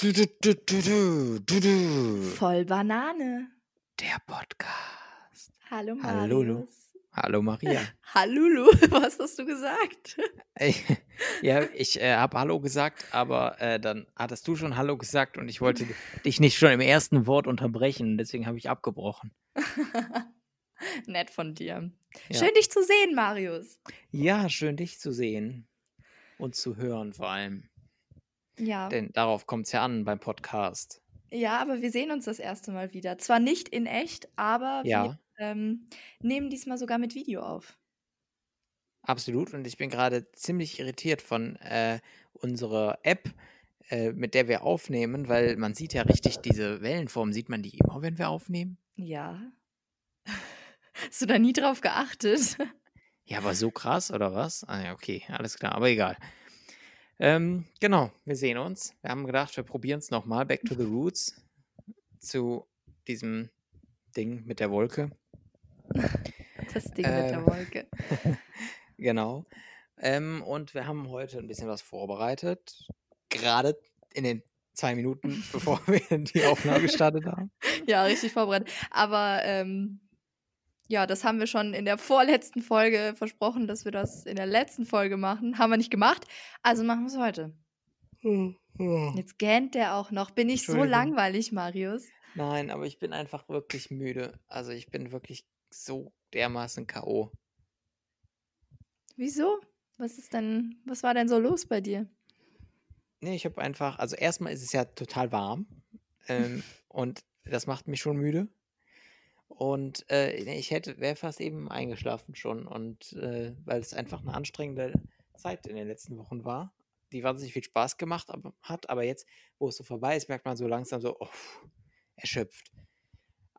Du, du, du, du, du, du, du. Voll Banane. Der Podcast. Hallo Hallo, Lu. Marius. Hallo Maria. Hallulu, was hast du gesagt? Ey, ja, ich äh, habe Hallo gesagt, aber äh, dann hattest du schon Hallo gesagt und ich wollte dich nicht schon im ersten Wort unterbrechen. Deswegen habe ich abgebrochen. Nett von dir. Ja. Schön dich zu sehen, Marius. Ja, schön dich zu sehen und zu hören vor allem. Ja. Denn darauf kommt es ja an beim Podcast. Ja, aber wir sehen uns das erste Mal wieder. Zwar nicht in echt, aber wir Ja, ähm, nehmen diesmal sogar mit Video auf. absolut. Und ich bin gerade ziemlich irritiert von äh, unserer App, äh, mit der wir aufnehmen, weil man sieht ja richtig diese Wellenform. Sieht man die immer, wenn wir aufnehmen? Ja. Hast du da nie drauf geachtet? Ja, aber so krass oder was? Ah ja, okay, alles klar, aber egal. Ähm, genau, wir sehen uns. Wir haben gedacht, wir probieren es nochmal. Back to the Roots. Zu diesem Ding mit der Wolke. Das Ding mit Äh, der Wolke. genau. Ähm, und wir haben heute ein bisschen was vorbereitet. Gerade in den zwei Minuten, bevor wir die Aufnahme gestartet haben. Ja, richtig vorbereitet. Aber ähm, ja, das haben wir schon in der vorletzten Folge versprochen, dass wir das in der letzten Folge machen. Haben wir nicht gemacht. Also machen wir es heute. Jetzt gähnt der auch noch. Bin ich so langweilig, Marius? Nein, aber ich bin einfach wirklich müde. Also ich bin wirklich so dermaßen K.O. Wieso? Was ist denn, was war denn so los bei dir? Nee, ich habe einfach, also erstmal ist es ja total warm ähm, und das macht mich schon müde. Und äh, nee, ich hätte, wäre fast eben eingeschlafen schon und äh, weil es einfach eine anstrengende Zeit in den letzten Wochen war, die wahnsinnig viel Spaß gemacht hat, aber jetzt, wo es so vorbei ist, merkt man so langsam so, oh, erschöpft.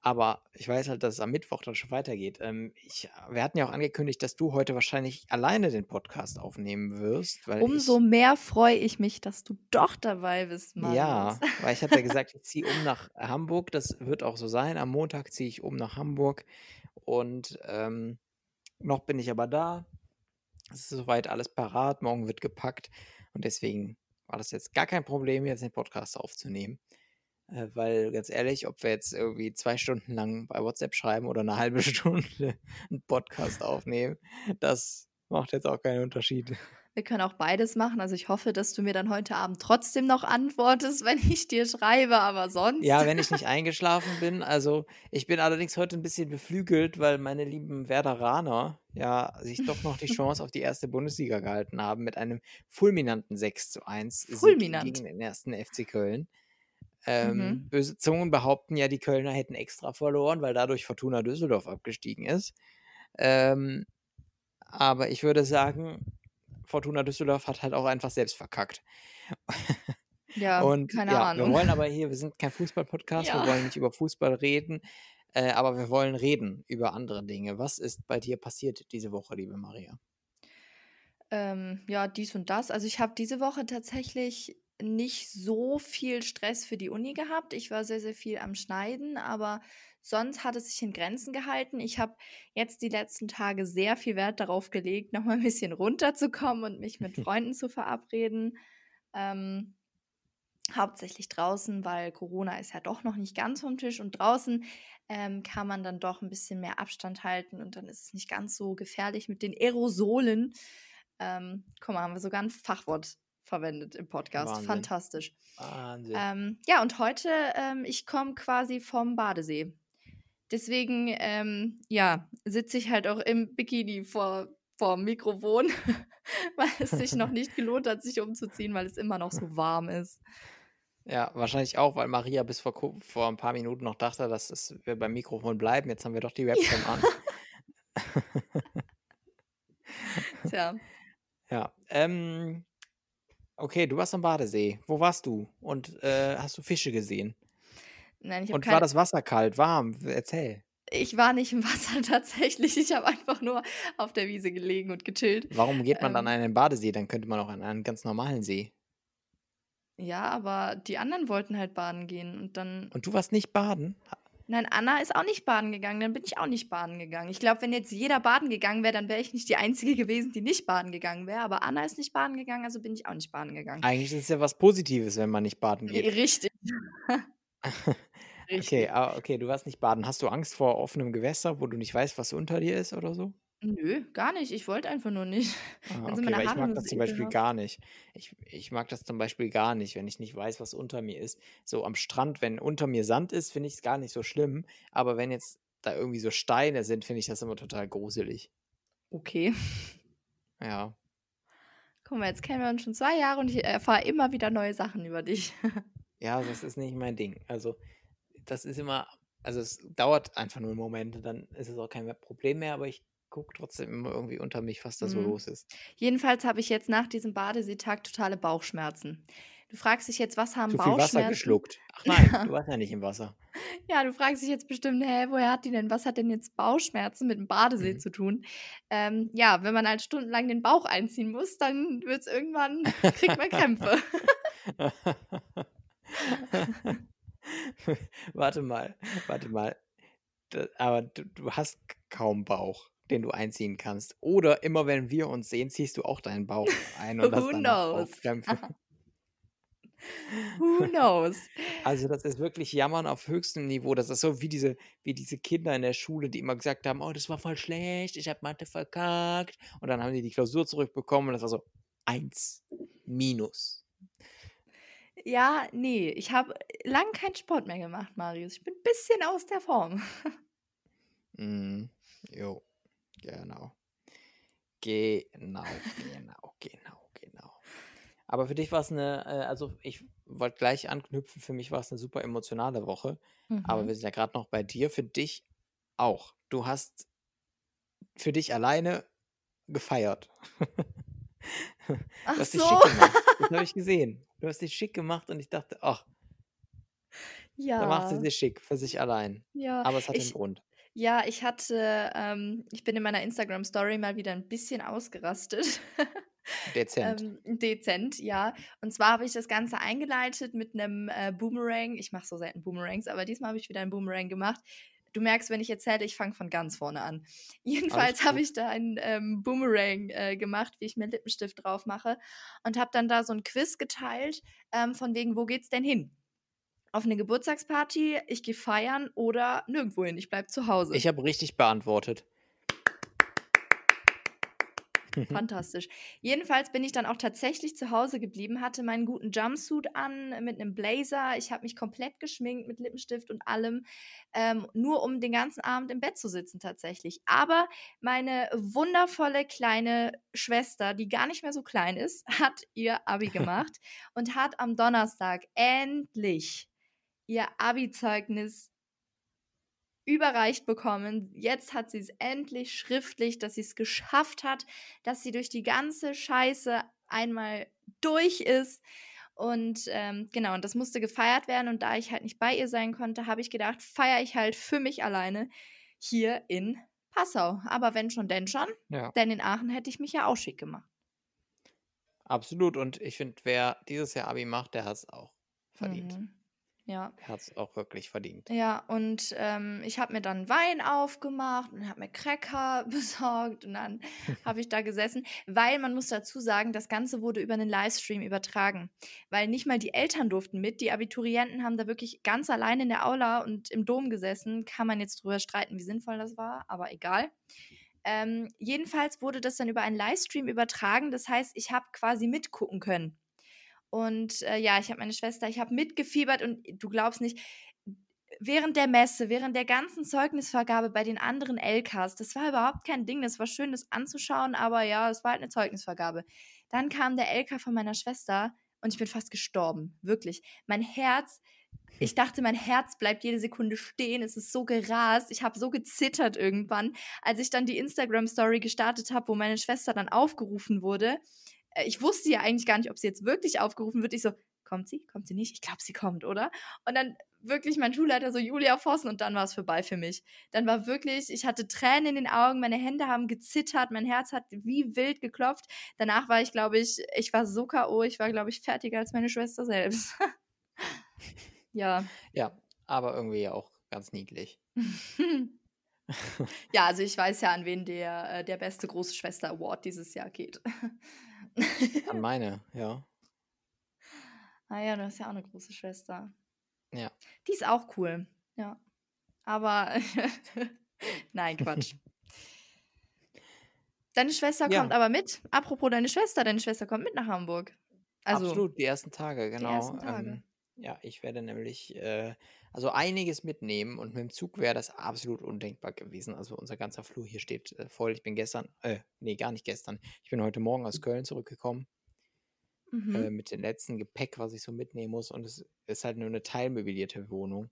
Aber ich weiß halt, dass es am Mittwoch dann schon weitergeht. Ähm, ich, wir hatten ja auch angekündigt, dass du heute wahrscheinlich alleine den Podcast aufnehmen wirst, weil Umso ich mehr freue ich mich, dass du doch dabei bist, Marius. Ja, weil ich hatte ja gesagt, ich ziehe um nach Hamburg. Das wird auch so sein. Am Montag ziehe ich um nach Hamburg. Und ähm, noch bin ich aber da. Es ist soweit alles parat. Morgen wird gepackt. Und deswegen war das jetzt gar kein Problem, jetzt den Podcast aufzunehmen. Äh, weil ganz ehrlich, ob wir jetzt irgendwie zwei Stunden lang bei WhatsApp schreiben oder eine halbe Stunde einen Podcast aufnehmen, das macht jetzt auch keinen Unterschied. Wir können auch beides machen. Also ich hoffe, dass du mir dann heute Abend trotzdem noch antwortest, wenn ich dir schreibe, aber sonst. Ja, wenn ich nicht eingeschlafen bin. Also ich bin allerdings heute ein bisschen beflügelt, weil meine lieben Werderaner ja sich doch noch die Chance auf die erste Bundesliga gehalten haben mit einem fulminanten 6 zu 1 Sieg Fulminant. gegen den ersten FC Köln. Mhm. Ähm, böse Zungen behaupten ja, die Kölner hätten extra verloren, weil dadurch Fortuna Düsseldorf abgestiegen ist. Ähm, aber ich würde sagen, Fortuna Düsseldorf hat halt auch einfach selbst verkackt. Ja, Und keine ja, wir Ahnung. wollen aber hier, wir sind kein Fußball-Podcast, wir Ja. wollen nicht über Fußball reden, äh, aber wir wollen reden über andere Dinge. Was ist bei dir passiert diese Woche, liebe Maria? Ähm, ja, dies und das. Also ich habe diese Woche tatsächlich nicht so viel Stress für die Uni gehabt. Ich war sehr, sehr viel am Schneiden, aber sonst hat es sich in Grenzen gehalten. Ich habe jetzt die letzten Tage sehr viel Wert darauf gelegt, nochmal ein bisschen runterzukommen und mich mit Freunden zu verabreden. Ähm, hauptsächlich draußen, weil Corona ist ja doch noch nicht ganz vom Tisch und draußen ähm, kann man dann doch ein bisschen mehr Abstand halten und dann ist es nicht ganz so gefährlich mit den Aerosolen. Ähm, guck mal, haben wir sogar ein Fachwort verwendet im Podcast. Wahnsinn. Fantastisch. Wahnsinn. Ähm, ja, und heute, ähm, ich komme quasi vom Badesee. Deswegen, ähm, ja, sitze ich halt auch im Bikini vor, vor dem Mikrofon, weil es sich noch nicht gelohnt hat, sich umzuziehen, weil es immer noch so warm ist. Ja, wahrscheinlich auch, weil Maria bis vor, vor ein paar Minuten noch dachte, dass es, wir beim Mikrofon bleiben. Jetzt haben wir doch die Webcam an. Tja, Ja, ähm, okay, du warst am Badesee. Wo warst du? Und äh, hast du Fische gesehen? nein, ich Und war keine. das Wasser kalt, warm? Erzähl. Ich war nicht im Wasser tatsächlich. Ich habe einfach nur auf der Wiese gelegen und gechillt. Warum geht man dann Ähm, an einen Badesee? Dann könnte man auch an einen ganz normalen See. ja, aber die anderen wollten halt baden gehen und dann. Und du warst nicht baden? Nein, Anna ist auch nicht baden gegangen, dann bin ich auch nicht baden gegangen. Ich glaube, wenn jetzt jeder baden gegangen wäre, dann wäre ich nicht die Einzige gewesen, die nicht baden gegangen wäre. Aber Anna ist nicht baden gegangen, also bin ich auch nicht baden gegangen. Eigentlich ist es ja was Positives, wenn man nicht baden geht. Richtig. okay, Richtig. ah, okay, du warst nicht baden. Hast du Angst vor offenem Gewässer, wo du nicht weißt, was unter dir ist oder so? Nö, gar nicht. Ich wollte einfach nur nicht. Ah, okay, meine weil ich mag das zum Beispiel ekelhaft. gar nicht. Ich, ich mag das zum Beispiel gar nicht, wenn ich nicht weiß, was unter mir ist. So am Strand, wenn unter mir Sand ist, finde ich es gar nicht so schlimm. Aber wenn jetzt da irgendwie so Steine sind, finde ich das immer total gruselig. Okay. Ja. Guck mal, jetzt kennen wir uns schon zwei Jahre und ich erfahre immer wieder neue Sachen über dich. Ja, das ist nicht mein Ding. Also, das ist immer, also es dauert einfach nur Momente, dann ist es auch kein Problem mehr, aber ich gucke trotzdem immer irgendwie unter mich, was da so Mhm. los ist. Jedenfalls habe ich jetzt nach diesem Badeseetag totale Bauchschmerzen. Du fragst dich jetzt, was haben Zu viel Wasser Bauchschmerzen? geschluckt. Ach nein, Ja. du warst ja nicht im Wasser. Ja, du fragst dich jetzt bestimmt, hä, woher hat die denn, was hat denn jetzt Bauchschmerzen mit dem Badesee Mhm. zu tun? Ähm, ja, wenn man halt stundenlang den Bauch einziehen muss, dann wird es irgendwann, kriegt man Krämpfe. Warte mal, warte mal. Aber du, du hast kaum Bauch, den du einziehen kannst. Oder immer wenn wir uns sehen, ziehst du auch deinen Bauch ein und hast Who danach knows? Bauchkrämpfe. Who knows? Also das ist wirklich Jammern auf höchstem Niveau. Das ist so wie diese, wie diese Kinder in der Schule, die immer gesagt haben, oh, das war voll schlecht, ich habe Mathe verkackt. Und dann haben die die Klausur zurückbekommen und das war so eins minus. Ja, nee, ich habe lang keinen Sport mehr gemacht, Marius. Ich bin ein bisschen aus der Form. Mm, jo, genau. Genau, genau, genau, genau. Aber für dich war es eine, äh, also ich wollte gleich anknüpfen, für mich war es eine super emotionale Woche. Aber Mhm. wir sind ja gerade noch bei dir, für dich auch. Du hast für dich alleine gefeiert. Du Ach hast dich so. schick gemacht. Das habe ich gesehen. Du hast dich schick gemacht und ich dachte, ach, da macht sie Ja, sich schick für sich allein. ja. Aber es hat einen Ich, Grund. Ja, ich hatte, ähm, ich bin in meiner Instagram-Story mal wieder ein bisschen ausgerastet. Dezent. Ähm, dezent, ja. Und zwar habe ich das Ganze eingeleitet mit einem äh, Boomerang. Ich mache so selten Boomerangs, aber diesmal habe ich wieder einen Boomerang gemacht. Du merkst, wenn ich erzähle, ich fange von ganz vorne an. Jedenfalls habe ich da einen ähm, Boomerang äh, gemacht, wie ich mir Lippenstift drauf mache. Und habe dann da so ein Quiz geteilt, ähm, von wegen, wo geht's denn hin? Auf eine Geburtstagsparty, ich gehe feiern oder nirgendwo hin, ich bleibe zu Hause. Ich habe richtig beantwortet. Fantastisch. Jedenfalls bin ich dann auch tatsächlich zu Hause geblieben, hatte meinen guten Jumpsuit an mit einem Blazer. Ich habe mich komplett geschminkt mit Lippenstift und allem, ähm, nur um den ganzen Abend im Bett zu sitzen tatsächlich. Aber meine wundervolle kleine Schwester, die gar nicht mehr so klein ist, hat ihr Abi gemacht und hat am Donnerstag endlich ihr Abi-Zeugnis überreicht bekommen. Jetzt hat sie es endlich schriftlich, dass sie es geschafft hat, dass sie durch die ganze Scheiße einmal durch ist. Und ähm, genau, und das musste gefeiert werden. Und da ich halt nicht bei ihr sein konnte, habe ich gedacht, feiere ich halt für mich alleine hier in Passau. Aber wenn schon, denn schon. Ja, Denn in Aachen hätte ich mich ja auch schick gemacht. absolut. Und ich finde, wer dieses Jahr Abi macht, der hat es auch verdient. Mhm. Ja. Der hat es auch wirklich verdient. Ja, und ähm, ich habe mir dann Wein aufgemacht und habe mir Cracker besorgt und dann habe ich da gesessen, weil man muss dazu sagen, das Ganze wurde über einen Livestream übertragen, weil nicht mal die Eltern durften mit, die Abiturienten haben da wirklich ganz allein in der Aula und im Dom gesessen, kann man jetzt drüber streiten, wie sinnvoll das war, aber egal. Ähm, jedenfalls wurde das dann über einen Livestream übertragen, das heißt, ich habe quasi mitgucken können. Und äh, ja, ich habe meine Schwester, ich habe mitgefiebert und du glaubst nicht, während der Messe, während der ganzen Zeugnisvergabe bei den anderen LKs, das war überhaupt kein Ding, das war schön, das anzuschauen, aber ja, es war halt eine Zeugnisvergabe. Dann kam der LK von meiner Schwester und ich bin fast gestorben, wirklich. Mein Herz, ich dachte, mein Herz bleibt jede Sekunde stehen, es ist so gerast, ich habe so gezittert irgendwann, als ich dann die Instagram-Story gestartet habe, wo meine Schwester dann aufgerufen wurde. Äh, Ich wusste ja eigentlich gar nicht, ob sie jetzt wirklich aufgerufen wird. Ich so, kommt sie? Kommt sie nicht? Ich glaube, sie kommt, oder? Und dann wirklich mein Schulleiter so Julia Vossen und dann war es vorbei für mich. Dann war wirklich, ich hatte Tränen in den Augen, meine Hände haben gezittert, mein Herz hat wie wild geklopft. Danach war ich, glaube ich, ich war so K.O., ich war, glaube ich, fertiger als meine Schwester selbst. ja, Ja, aber irgendwie auch ganz niedlich. Ja, also ich weiß ja, an wen der, äh, der beste große Schwester Award dieses Jahr geht. An meine, ja. Ah ja, du hast ja auch eine große Schwester. Ja. Die ist auch cool, ja. Aber nein, Quatsch. Deine Schwester Ja. kommt aber mit. Apropos deine Schwester, deine Schwester kommt mit nach Hamburg. Also Absolut, die ersten Tage, die genau. ersten Tage. Ähm, ja, ich werde nämlich äh, also einiges mitnehmen und mit dem Zug wäre das absolut undenkbar gewesen. Also unser ganzer Flur hier steht äh, voll. Ich bin gestern, äh, nee, gar nicht gestern. Ich bin heute Morgen aus Köln zurückgekommen Mhm. äh, mit dem letzten Gepäck, was ich so mitnehmen muss. Und es ist halt nur eine teilmöblierte Wohnung.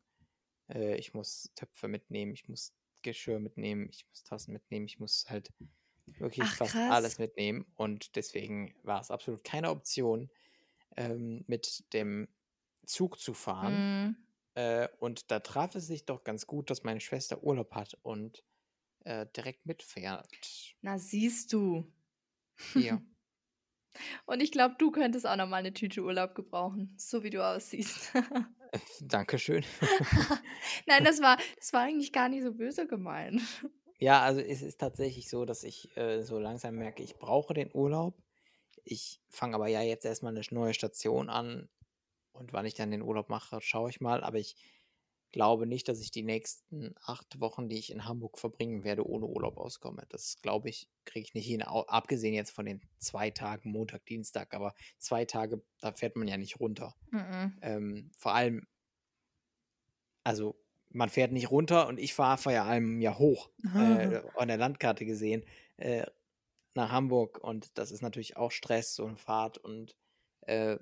Äh, ich muss Töpfe mitnehmen, ich muss Geschirr mitnehmen, ich muss Tassen mitnehmen, ich muss halt wirklich Ach, fast krass. alles mitnehmen. Und deswegen war es absolut keine Option, ähm, mit dem Zug zu fahren. Mhm. Äh, und da traf es sich doch ganz gut, dass meine Schwester Urlaub hat und äh, direkt mitfährt. Na, siehst du. Hier. Und ich glaube, du könntest auch noch mal eine Tüte Urlaub gebrauchen, so wie du aussiehst. Dankeschön. Nein, das war, das war eigentlich gar nicht so böse gemeint. Ja, also es ist tatsächlich so, dass ich äh, so langsam merke, ich brauche den Urlaub. Ich fange aber ja jetzt erstmal eine neue Station an und wann ich dann den Urlaub mache, schaue ich mal. Aber ich glaube nicht, dass ich die nächsten acht Wochen, die ich in Hamburg verbringen werde, ohne Urlaub auskomme. Das glaube ich, kriege ich nicht hin. Abgesehen jetzt von den zwei Tagen, Montag, Dienstag, aber zwei Tage, da fährt man ja nicht runter. Mhm. Ähm, vor allem, also man fährt nicht runter und ich fahre vor allem ja hoch, äh, an der Landkarte gesehen, äh, nach Hamburg und das ist natürlich auch Stress und Fahrt und äh,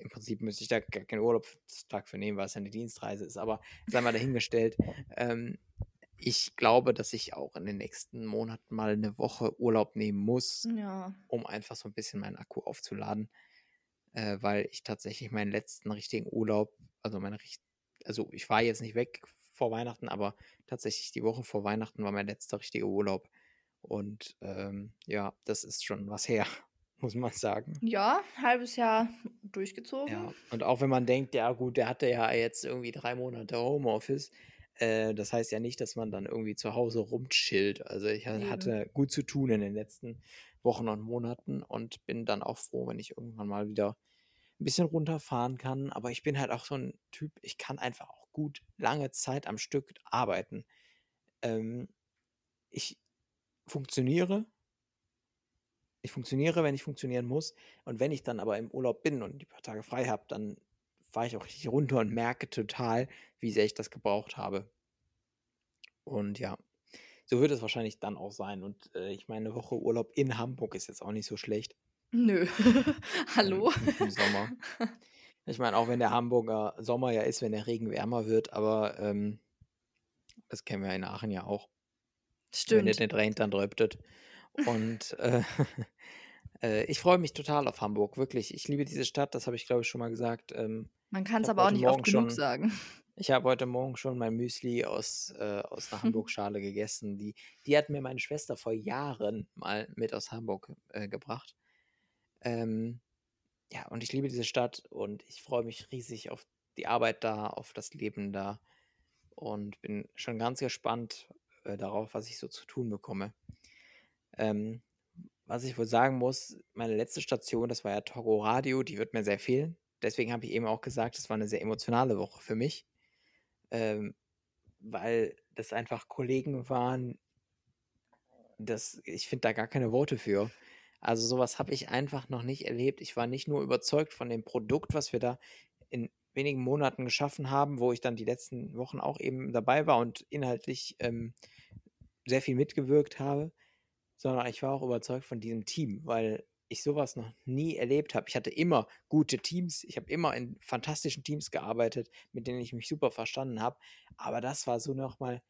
im Prinzip müsste ich da gar keinen Urlaubstag für nehmen, weil es ja eine Dienstreise ist, aber sei mal dahingestellt. Ähm, ich glaube, dass ich auch in den nächsten Monaten mal eine Woche Urlaub nehmen muss, Ja. um einfach so ein bisschen meinen Akku aufzuladen, äh, weil ich tatsächlich meinen letzten richtigen Urlaub, also meine also ich war jetzt nicht weg vor Weihnachten, aber tatsächlich die Woche vor Weihnachten war mein letzter richtiger Urlaub. Und ähm, ja, das ist schon was her, muss man sagen. Ja, halbes Jahr durchgezogen. Ja, und auch wenn man denkt, ja gut, der hatte ja jetzt irgendwie drei Monate Homeoffice, äh, das heißt ja nicht, dass man dann irgendwie zu Hause rumchillt. Also ich Eben. hatte gut zu tun in den letzten Wochen und Monaten und bin dann auch froh, wenn ich irgendwann mal wieder ein bisschen runterfahren kann. Aber ich bin halt auch so ein Typ, ich kann einfach auch gut lange Zeit am Stück arbeiten. Ähm, ich funktioniere. Ich funktioniere, wenn ich funktionieren muss. Und wenn ich dann aber im Urlaub bin und die paar Tage frei habe, dann fahre ich auch richtig runter und merke total, wie sehr ich das gebraucht habe. Und ja, so wird es wahrscheinlich dann auch sein. Und äh, ich meine, eine Woche Urlaub in Hamburg ist jetzt auch nicht so schlecht Nö. ähm, Hallo? im Sommer. Ich meine, auch wenn der Hamburger Sommer ja ist, wenn der Regen wärmer wird, aber ähm, das kennen wir in Aachen ja auch. Wenn es Stimmt. nicht regnet, dann dröptet. Und äh, äh, ich freue mich total auf Hamburg, wirklich. Ich liebe diese Stadt, das habe ich glaube ich schon mal gesagt. Ähm, Man kann es aber auch nicht oft genug schon, sagen. ich habe heute Morgen schon mein Müsli aus, äh, aus einer Hamburg-Schale gegessen. Die, die hat mir meine Schwester vor Jahren mal mit aus Hamburg äh, gebracht. Ähm, ja, und ich liebe diese Stadt und ich freue mich riesig auf die Arbeit da, auf das Leben da und bin schon ganz gespannt äh, darauf, was ich so zu tun bekomme. Ähm, was ich wohl sagen muss, meine letzte Station, das war ja Togo Radio, die wird mir sehr fehlen. Deswegen habe ich eben auch gesagt, es war eine sehr emotionale Woche für mich, ähm, weil das einfach Kollegen waren, das, ich finde da gar keine Worte für. Also sowas habe ich einfach noch nicht erlebt. Ich war nicht nur überzeugt von dem Produkt, was wir da in wenigen Monaten geschaffen haben, wo ich dann die letzten Wochen auch eben dabei war und inhaltlich ähm, sehr viel mitgewirkt habe, sondern ich war auch überzeugt von diesem Team, weil ich sowas noch nie erlebt habe. Ich hatte immer gute Teams, ich habe immer in fantastischen Teams gearbeitet, mit denen ich mich super verstanden habe, aber das war so nochmal,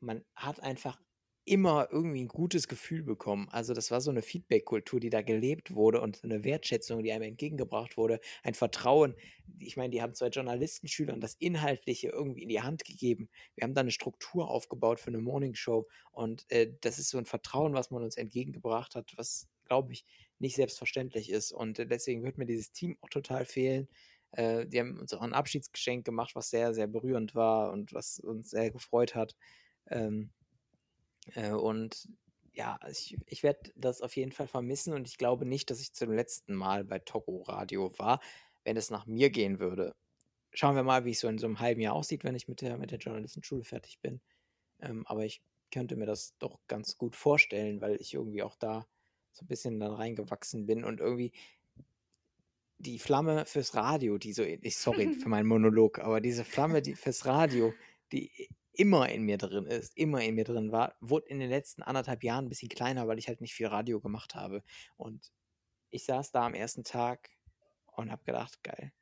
man hat einfach immer irgendwie ein gutes Gefühl bekommen. Also das war so eine Feedback-Kultur, die da gelebt wurde und eine Wertschätzung, die einem entgegengebracht wurde, ein Vertrauen. Ich meine, die haben zwei Journalistenschülern das Inhaltliche irgendwie in die Hand gegeben. Wir haben da eine Struktur aufgebaut für eine Morningshow und äh, das ist so ein Vertrauen, was man uns entgegengebracht hat, was, glaube ich, nicht selbstverständlich ist. Und äh, deswegen wird mir dieses Team auch total fehlen. Äh, die haben uns auch ein Abschiedsgeschenk gemacht, was sehr, sehr berührend war und was uns sehr gefreut hat. Ähm, äh, und ja, ich, ich werde das auf jeden Fall vermissen und ich glaube nicht, dass ich zum letzten Mal bei Togo Radio war, wenn es nach mir gehen würde. Schauen wir mal, wie es so in so einem halben Jahr aussieht, wenn ich mit der, mit der Journalistenschule fertig bin. Ähm, aber ich könnte mir das doch ganz gut vorstellen, weil ich irgendwie auch da so ein bisschen dann reingewachsen bin und irgendwie die Flamme fürs Radio, die so, ich sorry für meinen Monolog, aber diese Flamme die fürs Radio, die immer in mir drin ist, immer in mir drin war, wurde in den letzten anderthalb Jahren ein bisschen kleiner, weil ich halt nicht viel Radio gemacht habe. Und ich saß da am ersten Tag und habe gedacht, geil.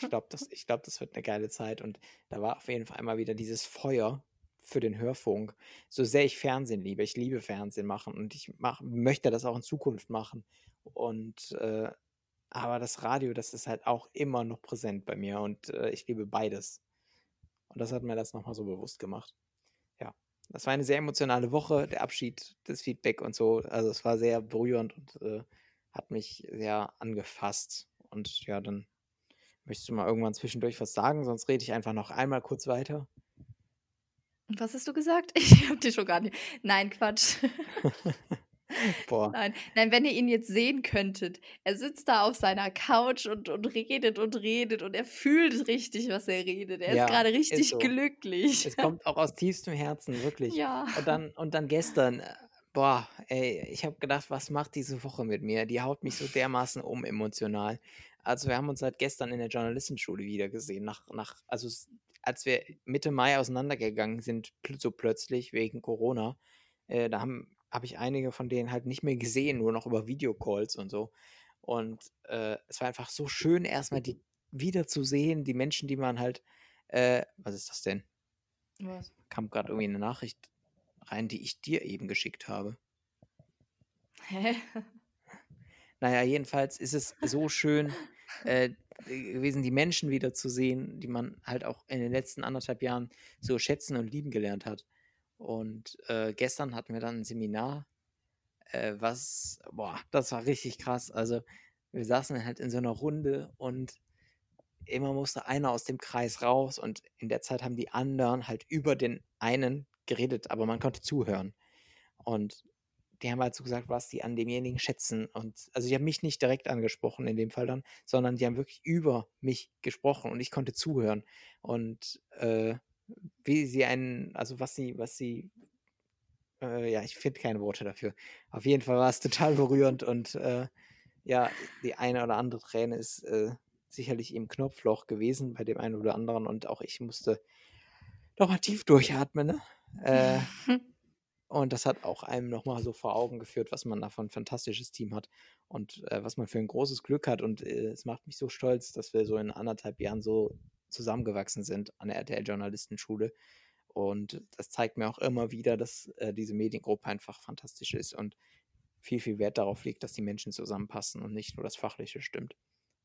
Ich glaube, das, glaub, das wird eine geile Zeit. Und da war auf jeden Fall einmal wieder dieses Feuer für den Hörfunk. So sehr ich Fernsehen liebe, ich liebe Fernsehen machen und ich mach, möchte das auch in Zukunft machen. Und äh, aber das Radio, das ist halt auch immer noch präsent bei mir und äh, ich liebe beides. Und das hat mir das nochmal so bewusst gemacht. Ja, das war eine sehr emotionale Woche, der Abschied, das Feedback und so. Also es war sehr berührend und äh, hat mich sehr angefasst. Und ja, dann möchtest du mal irgendwann zwischendurch was sagen, sonst rede ich einfach noch einmal kurz weiter. Was hast du gesagt? Ich hab dich schon gar nicht. Nein, Quatsch. Boah. Nein, nein, wenn ihr ihn jetzt sehen könntet, er sitzt da auf seiner Couch und, und redet und redet und er fühlt richtig, was er redet. Er ja, ist gerade richtig ist so. glücklich. Es kommt auch aus tiefstem Herzen, wirklich. Ja. Und dann, und dann gestern, äh, boah, ey, ich habe gedacht, was macht diese Woche mit mir? Die haut mich so dermaßen um emotional. Also wir haben uns seit gestern in der Journalistenschule wieder gesehen. Nach, nach, also als wir Mitte Mai auseinandergegangen sind, so plötzlich wegen Corona, äh, da haben habe ich einige von denen halt nicht mehr gesehen, nur noch über Videocalls und so. Und äh, es war einfach so schön, erstmal die wiederzusehen, die Menschen, die man halt, äh, was ist das denn? Was? Kam gerade irgendwie eine Nachricht rein, die ich dir eben geschickt habe. Hä? Naja, jedenfalls ist es so schön äh, gewesen, die Menschen wiederzusehen, die man halt auch in den letzten anderthalb Jahren so schätzen und lieben gelernt hat. Und äh, gestern hatten wir dann ein Seminar, äh, was, boah, das war richtig krass. Also wir saßen halt in so einer Runde und immer musste einer aus dem Kreis raus und in der Zeit haben die anderen halt über den einen geredet, aber man konnte zuhören. Und die haben halt so gesagt, was die an demjenigen schätzen. Und also die haben mich nicht direkt angesprochen in dem Fall dann, sondern die haben wirklich über mich gesprochen und ich konnte zuhören. Und äh, wie sie einen, also was sie, was sie, äh, ja, ich finde keine Worte dafür. Auf jeden Fall war es total berührend und äh, ja, die eine oder andere Träne ist äh, sicherlich im Knopfloch gewesen bei dem einen oder anderen und auch ich musste nochmal tief durchatmen. Ne? Äh, und das hat auch einem nochmal so vor Augen geführt, was man da für ein fantastisches Team hat und äh, was man für ein großes Glück hat. Und äh, es macht mich so stolz, dass wir so in anderthalb Jahren so zusammengewachsen sind an der RTL-Journalistenschule. Und das zeigt mir auch immer wieder, dass äh, diese Mediengruppe einfach fantastisch ist und viel, viel Wert darauf liegt, dass die Menschen zusammenpassen und nicht nur das Fachliche stimmt.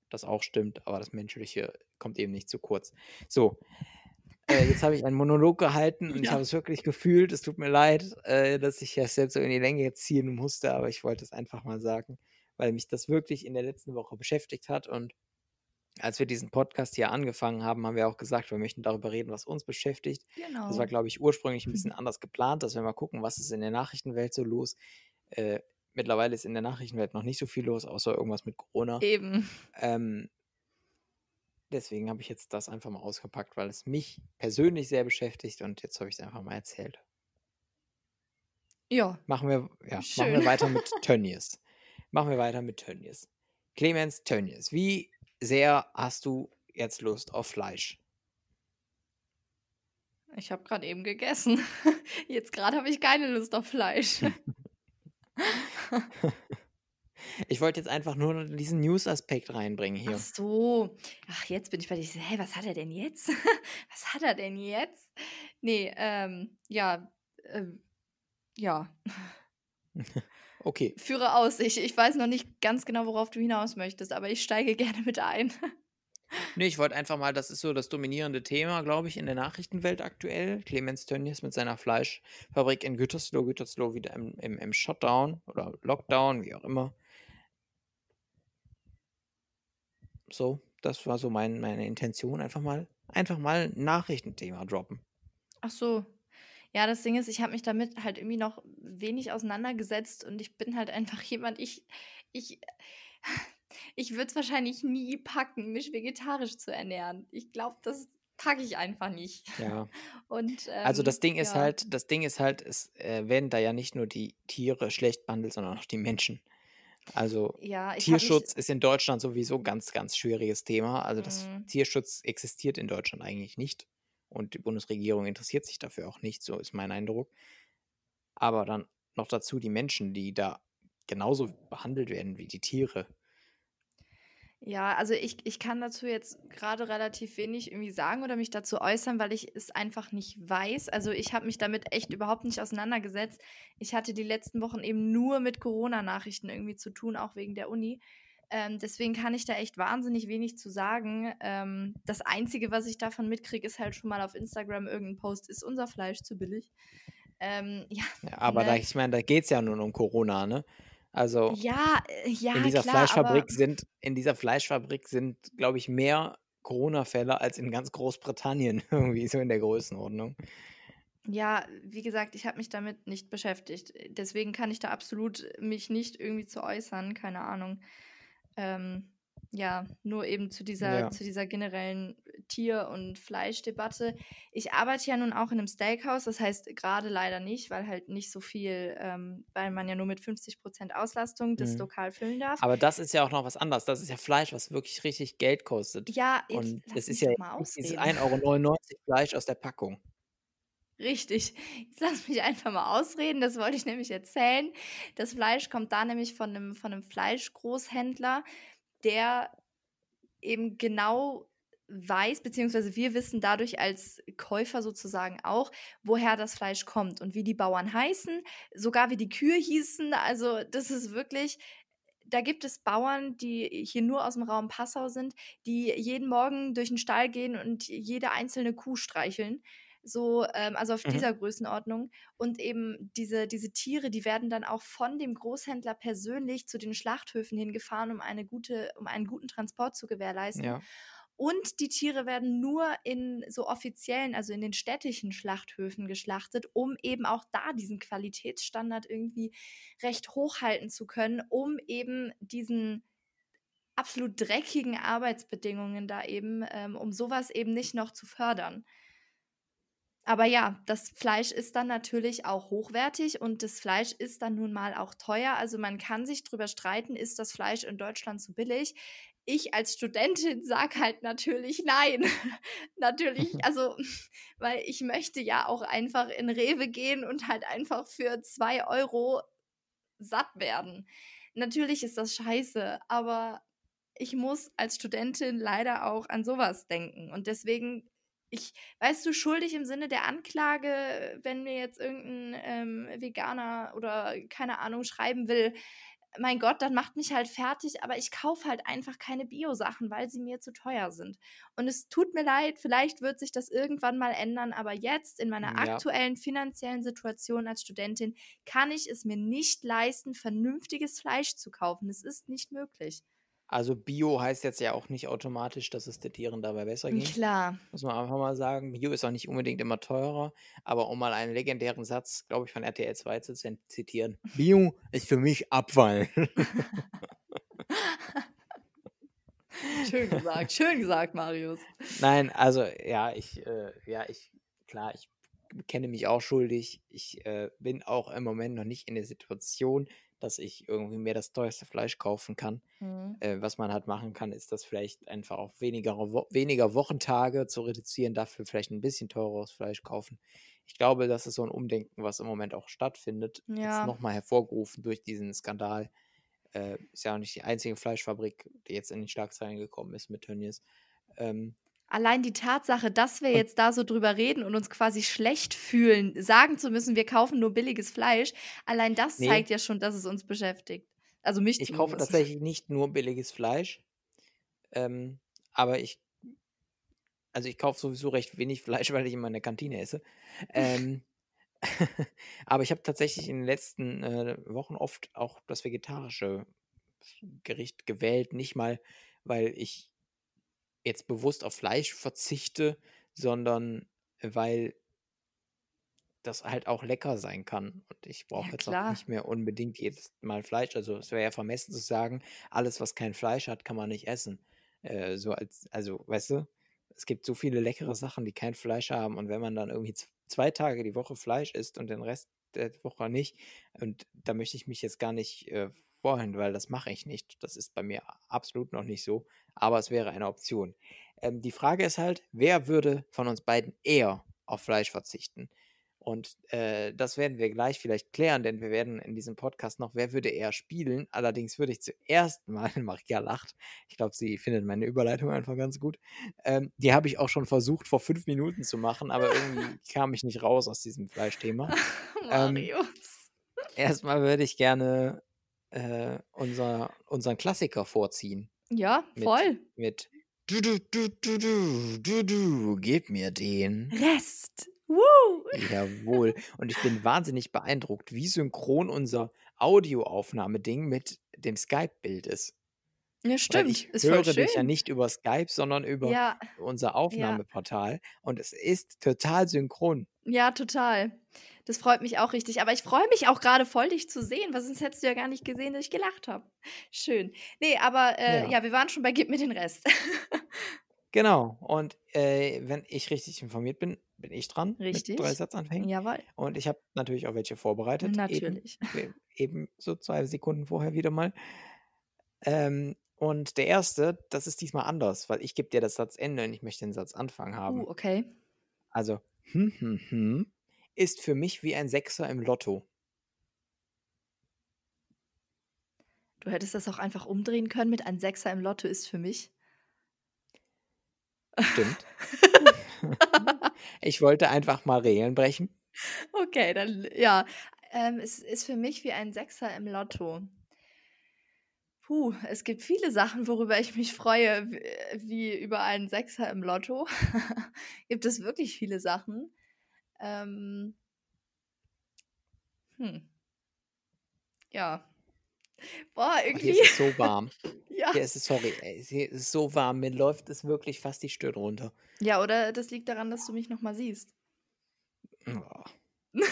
Das auch stimmt, aber das Menschliche kommt eben nicht zu kurz. So, äh, jetzt habe ich einen Monolog gehalten und ja. ich habe es wirklich gefühlt. Es tut mir leid, äh, dass ich das jetzt so in die Länge ziehen musste, aber ich wollte es einfach mal sagen, weil mich das wirklich in der letzten Woche beschäftigt hat und als wir diesen Podcast hier angefangen haben, haben wir auch gesagt, wir möchten darüber reden, was uns beschäftigt. Genau. Das war, glaube ich, ursprünglich ein bisschen anders geplant, dass wir mal gucken, was ist in der Nachrichtenwelt so los. Äh, mittlerweile ist in der Nachrichtenwelt noch nicht so viel los, außer irgendwas mit Corona. Eben. Ähm, deswegen habe ich jetzt das einfach mal ausgepackt, weil es mich persönlich sehr beschäftigt und jetzt habe ich es einfach mal erzählt. Ja. Machen wir, ja, machen wir weiter mit Tönnies. Machen wir weiter mit Tönnies. Clemens Tönnies, wie sehr hast du jetzt Lust auf Fleisch? Ich habe gerade eben gegessen. Jetzt gerade habe ich keine Lust auf Fleisch. ich wollte jetzt einfach nur diesen News-Aspekt reinbringen hier. Ach so. Ach, jetzt bin ich bei dir. Hey, was hat er denn jetzt? was hat er denn jetzt? Nee, ähm, ja, ähm, ja. Okay. Führe aus. Ich, ich weiß noch nicht ganz genau, worauf du hinaus möchtest, aber ich steige gerne mit ein. Nee, ich wollte einfach mal, das ist so das dominierende Thema, glaube ich, in der Nachrichtenwelt aktuell. Clemens Tönnies mit seiner Fleischfabrik in Gütersloh, Gütersloh wieder im, im, im Shutdown oder Lockdown, wie auch immer. So, das war so mein, meine Intention, einfach mal, einfach mal ein Nachrichtenthema droppen. Ach so. Ja, das Ding ist, ich habe mich damit halt irgendwie noch wenig auseinandergesetzt und ich bin halt einfach jemand, ich, ich, ich würde es wahrscheinlich nie packen, mich vegetarisch zu ernähren. Ich glaube, das packe ich einfach nicht. Ja. Und Also ähm, das Ding ist ja, halt, das Ding ist halt, es äh, werden da ja nicht nur die Tiere schlecht behandelt, sondern auch die Menschen. Also ja, Tierschutz ist in Deutschland sowieso ein ganz, ganz schwieriges Thema. Also das mm, Tierschutz existiert in Deutschland eigentlich nicht. Und die Bundesregierung interessiert sich dafür auch nicht, so ist mein Eindruck. Aber dann noch dazu die Menschen, die da genauso behandelt werden wie die Tiere. Ja, also ich, ich kann dazu jetzt gerade relativ wenig irgendwie sagen oder mich dazu äußern, weil ich es einfach nicht weiß. Also ich habe mich damit echt überhaupt nicht auseinandergesetzt. Ich hatte die letzten Wochen eben nur mit Corona-Nachrichten irgendwie zu tun, auch wegen der Uni. Ähm, deswegen kann ich da echt wahnsinnig wenig zu sagen. Ähm, das Einzige, was ich davon mitkriege, ist halt schon mal auf Instagram irgendein Post, ist unser Fleisch zu billig? Ähm, ja, Ja, aber da, ne? ich meine, da geht es ja nun um Corona, ne? Also Ja, äh, in ja, dieser klar, Fleischfabrik sind, in dieser Fleischfabrik sind, glaube ich, mehr Corona-Fälle als in ganz Großbritannien, irgendwie so in der Größenordnung. Ja, wie gesagt, ich habe mich damit nicht beschäftigt. Deswegen kann ich da absolut mich nicht irgendwie zu äußern, keine Ahnung. Ähm, ja, nur eben zu dieser, Ja. zu dieser generellen Tier- und Fleischdebatte. Ich arbeite ja nun auch in einem Steakhouse, das heißt gerade leider nicht, weil halt nicht so viel, ähm, weil man ja nur mit 50% Auslastung das Mhm. Lokal füllen darf. Aber das ist ja auch noch was anderes. Das ist ja Fleisch, was wirklich richtig Geld kostet. Ja, jetzt Und es ist ja dieses ausreden. 1,99 Euro Fleisch aus der Packung. Richtig. Jetzt lass mich einfach mal ausreden. Das wollte ich nämlich erzählen. Das Fleisch kommt da nämlich von einem, von einem Fleischgroßhändler, der eben genau weiß, beziehungsweise wir wissen dadurch als Käufer sozusagen auch, woher das Fleisch kommt und wie die Bauern heißen, sogar wie die Kühe hießen. Also das ist wirklich, da gibt es Bauern, die hier nur aus dem Raum Passau sind, die jeden Morgen durch den Stall gehen und jede einzelne Kuh streicheln. So, ähm, also auf Mhm. dieser Größenordnung. Und eben diese, diese Tiere, die werden dann auch von dem Großhändler persönlich zu den Schlachthöfen hingefahren, um eine gute, um einen guten Transport zu gewährleisten. Ja. Und die Tiere werden nur in so offiziellen, also in den städtischen Schlachthöfen geschlachtet, um eben auch da diesen Qualitätsstandard irgendwie recht hochhalten zu können, um eben diesen absolut dreckigen Arbeitsbedingungen da eben, ähm, um sowas eben nicht noch zu fördern. Aber ja, das Fleisch ist dann natürlich auch hochwertig und das Fleisch ist dann nun mal auch teuer. Also man kann sich drüber streiten, ist das Fleisch in Deutschland zu billig? Ich als Studentin sage halt natürlich nein. natürlich, also, weil ich möchte ja auch einfach in Rewe gehen und halt einfach für zwei Euro satt werden. Natürlich ist das scheiße, aber ich muss als Studentin leider auch an sowas denken. Und deswegen ich, weißt du, schuldig im Sinne der Anklage, wenn mir jetzt irgendein ähm, Veganer oder keine Ahnung schreiben will, mein Gott, dann macht mich halt fertig, aber ich kaufe halt einfach keine Bio-Sachen, weil sie mir zu teuer sind. Und es tut mir leid, vielleicht wird sich das irgendwann mal ändern, aber jetzt in meiner Ja. aktuellen finanziellen Situation als Studentin kann ich es mir nicht leisten, vernünftiges Fleisch zu kaufen. Es ist nicht möglich. Also Bio heißt jetzt ja auch nicht automatisch, dass es den Tieren dabei besser ging. Klar. Muss man einfach mal sagen. Bio ist auch nicht unbedingt immer teurer, aber um mal einen legendären Satz, glaube ich, von RTL 2 zu zitieren. Bio ist für mich Abfall. Schön gesagt, schön gesagt, Marius. Nein, also ja, ich, äh, ja, ich, klar, ich kenne mich auch schuldig. Ich äh, bin auch im Moment noch nicht in der Situation, dass ich irgendwie mir das teuerste Fleisch kaufen kann. Mhm. Äh, was man halt machen kann, ist das vielleicht einfach auf weniger, Wo weniger Wochentage zu reduzieren, dafür vielleicht ein bisschen teureres Fleisch kaufen. Ich glaube, das ist so ein Umdenken, was im Moment auch stattfindet. Jetzt Ja. nochmal hervorgerufen durch diesen Skandal. Äh, ist ja auch nicht die einzige Fleischfabrik, die jetzt in die Schlagzeilen gekommen ist mit Tönnies. Ähm, Allein die Tatsache, dass wir jetzt da so drüber reden und uns quasi schlecht fühlen, sagen zu müssen, wir kaufen nur billiges Fleisch, allein das Nee. zeigt ja schon, dass es uns beschäftigt. Also mich Ich kaufe tatsächlich nicht nur billiges Fleisch, ähm, aber ich, also ich kaufe sowieso recht wenig Fleisch, weil ich immer in der Kantine esse. Ähm, aber ich habe tatsächlich in den letzten äh, Wochen oft auch das vegetarische Gericht gewählt, nicht mal, weil ich jetzt bewusst auf Fleisch verzichte, sondern weil das halt auch lecker sein kann. Und ich brauche Ja, jetzt auch klar. nicht mehr unbedingt jedes Mal Fleisch. Also es wäre ja vermessen zu sagen, alles, was kein Fleisch hat, kann man nicht essen. Äh, so als, also, weißt du, es gibt so viele leckere Sachen, die kein Fleisch haben. Und wenn man dann irgendwie zwei Tage die Woche Fleisch isst und den Rest der Woche nicht, und da möchte ich mich jetzt gar nicht äh, vorhin, weil das mache ich nicht. Das ist bei mir absolut noch nicht so. Aber es wäre eine Option. Ähm, die Frage ist halt, wer würde von uns beiden eher auf Fleisch verzichten? Und äh, das werden wir gleich vielleicht klären, denn wir werden in diesem Podcast noch, wer würde eher spielen? Allerdings würde ich zuerst mal, Maria lacht, ich glaube, sie findet meine Überleitung einfach ganz gut. Ähm, die habe ich auch schon versucht, vor fünf Minuten zu machen, aber irgendwie kam ich nicht raus aus diesem Fleischthema. Ähm, Marius. erstmal würde ich gerne äh, unser, unseren Klassiker vorziehen. Ja, voll. mit du, du, du, du, du, du, du, gib mir den. Rest. Woo. Jawohl. Und ich bin wahnsinnig beeindruckt, wie synchron unser Audioaufnahmeding mit dem Skype-Bild ist. Ja, Weil stimmt. ich Ist höre dich ja schön. nicht über Skype, sondern über Ja, unser ja, Aufnahmeportal. Und es ist total synchron. ja, total. Das freut mich auch richtig. Aber ich freue mich auch gerade voll, dich zu sehen, weil sonst hättest du ja gar nicht gesehen, dass ich gelacht habe. Schön. Nee, aber äh, Ja, ja, wir waren schon bei Gib mir den Rest. genau. Und äh, wenn ich richtig informiert bin, bin ich dran mit drei Richtig? Satzanfängen. Jawohl. Und ich habe natürlich auch welche vorbereitet, eben, Natürlich. e- eben so zwei Sekunden vorher wieder mal. Ähm, und der erste, das ist diesmal anders, weil ich gebe dir das Satzende und ich möchte den Satzanfang Uh, haben. okay. Also, hm, hm, hm, ist für mich wie ein Sechser im Lotto. Du hättest das auch einfach umdrehen können mit ein Sechser im Lotto ist für mich. Stimmt. ich wollte einfach mal Regeln brechen. Okay, dann ja. Ähm, es ist für mich wie ein Sechser im Lotto. Puh, es gibt viele Sachen, worüber ich mich freue, wie über einen Sechser im Lotto. gibt es wirklich viele Sachen. Ähm, hm, ja. Boah, Oh, hier irgendwie, ist es so warm. ja. Hier ist es, sorry, ey, hier ist es so warm. Mir läuft es wirklich fast die Stirn runter. Ja, oder das liegt daran, dass du mich nochmal siehst. Oh.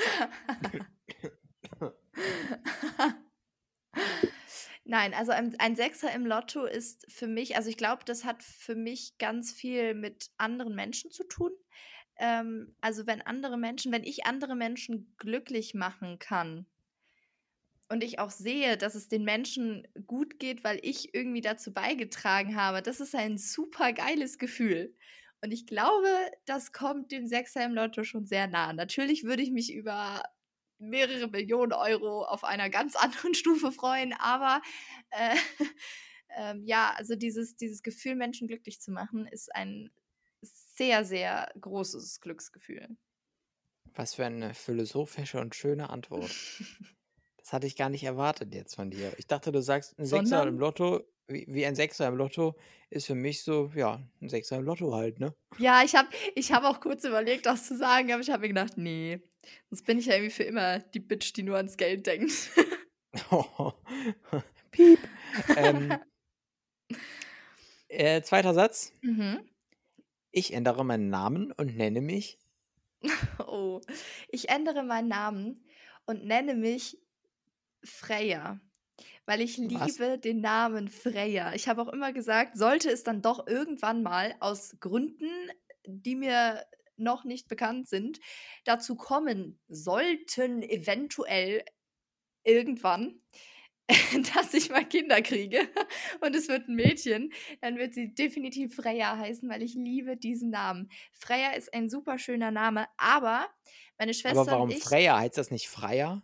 Nein, also ein, ein Sechser im Lotto ist für mich, also ich glaube, das hat für mich ganz viel mit anderen Menschen zu tun. Ähm, also wenn andere Menschen, wenn ich andere Menschen glücklich machen kann und ich auch sehe, dass es den Menschen gut geht, weil ich irgendwie dazu beigetragen habe, das ist ein super geiles Gefühl. Und ich glaube, das kommt dem Sechser im Lotto schon sehr nah. Natürlich würde ich mich über mehrere Millionen Euro auf einer ganz anderen Stufe freuen, aber äh, ähm, ja, also dieses, dieses Gefühl, Menschen glücklich zu machen, ist ein sehr, sehr großes Glücksgefühl. Was für eine philosophische und schöne Antwort. Das hatte ich gar nicht erwartet jetzt von dir. Ich dachte, du sagst, ein Sechser im Sondern, Lotto, wie, wie ein Sechser im Lotto, ist für mich so, ja, ein Sechser im Lotto halt, ne? ja, ich habe ich hab auch kurz überlegt, das zu sagen, aber ich habe mir gedacht, nee, sonst bin ich ja irgendwie für immer die Bitch, die nur ans Geld denkt. Piep. Ähm, äh, zweiter Satz. mhm. Ich ändere meinen Namen und nenne mich. Oh, ich ändere meinen Namen und nenne mich Freya, weil ich Was? liebe den Namen Freya. Ich habe auch immer gesagt, sollte es dann doch irgendwann mal aus Gründen, die mir noch nicht bekannt sind, dazu kommen sollten, eventuell irgendwann, dass ich mal Kinder kriege und es wird ein Mädchen, dann wird sie definitiv Freya heißen, weil ich liebe diesen Namen. Freya ist ein super schöner Name, aber meine Aber Schwester und warum ich, Freya? Heißt das nicht Freier?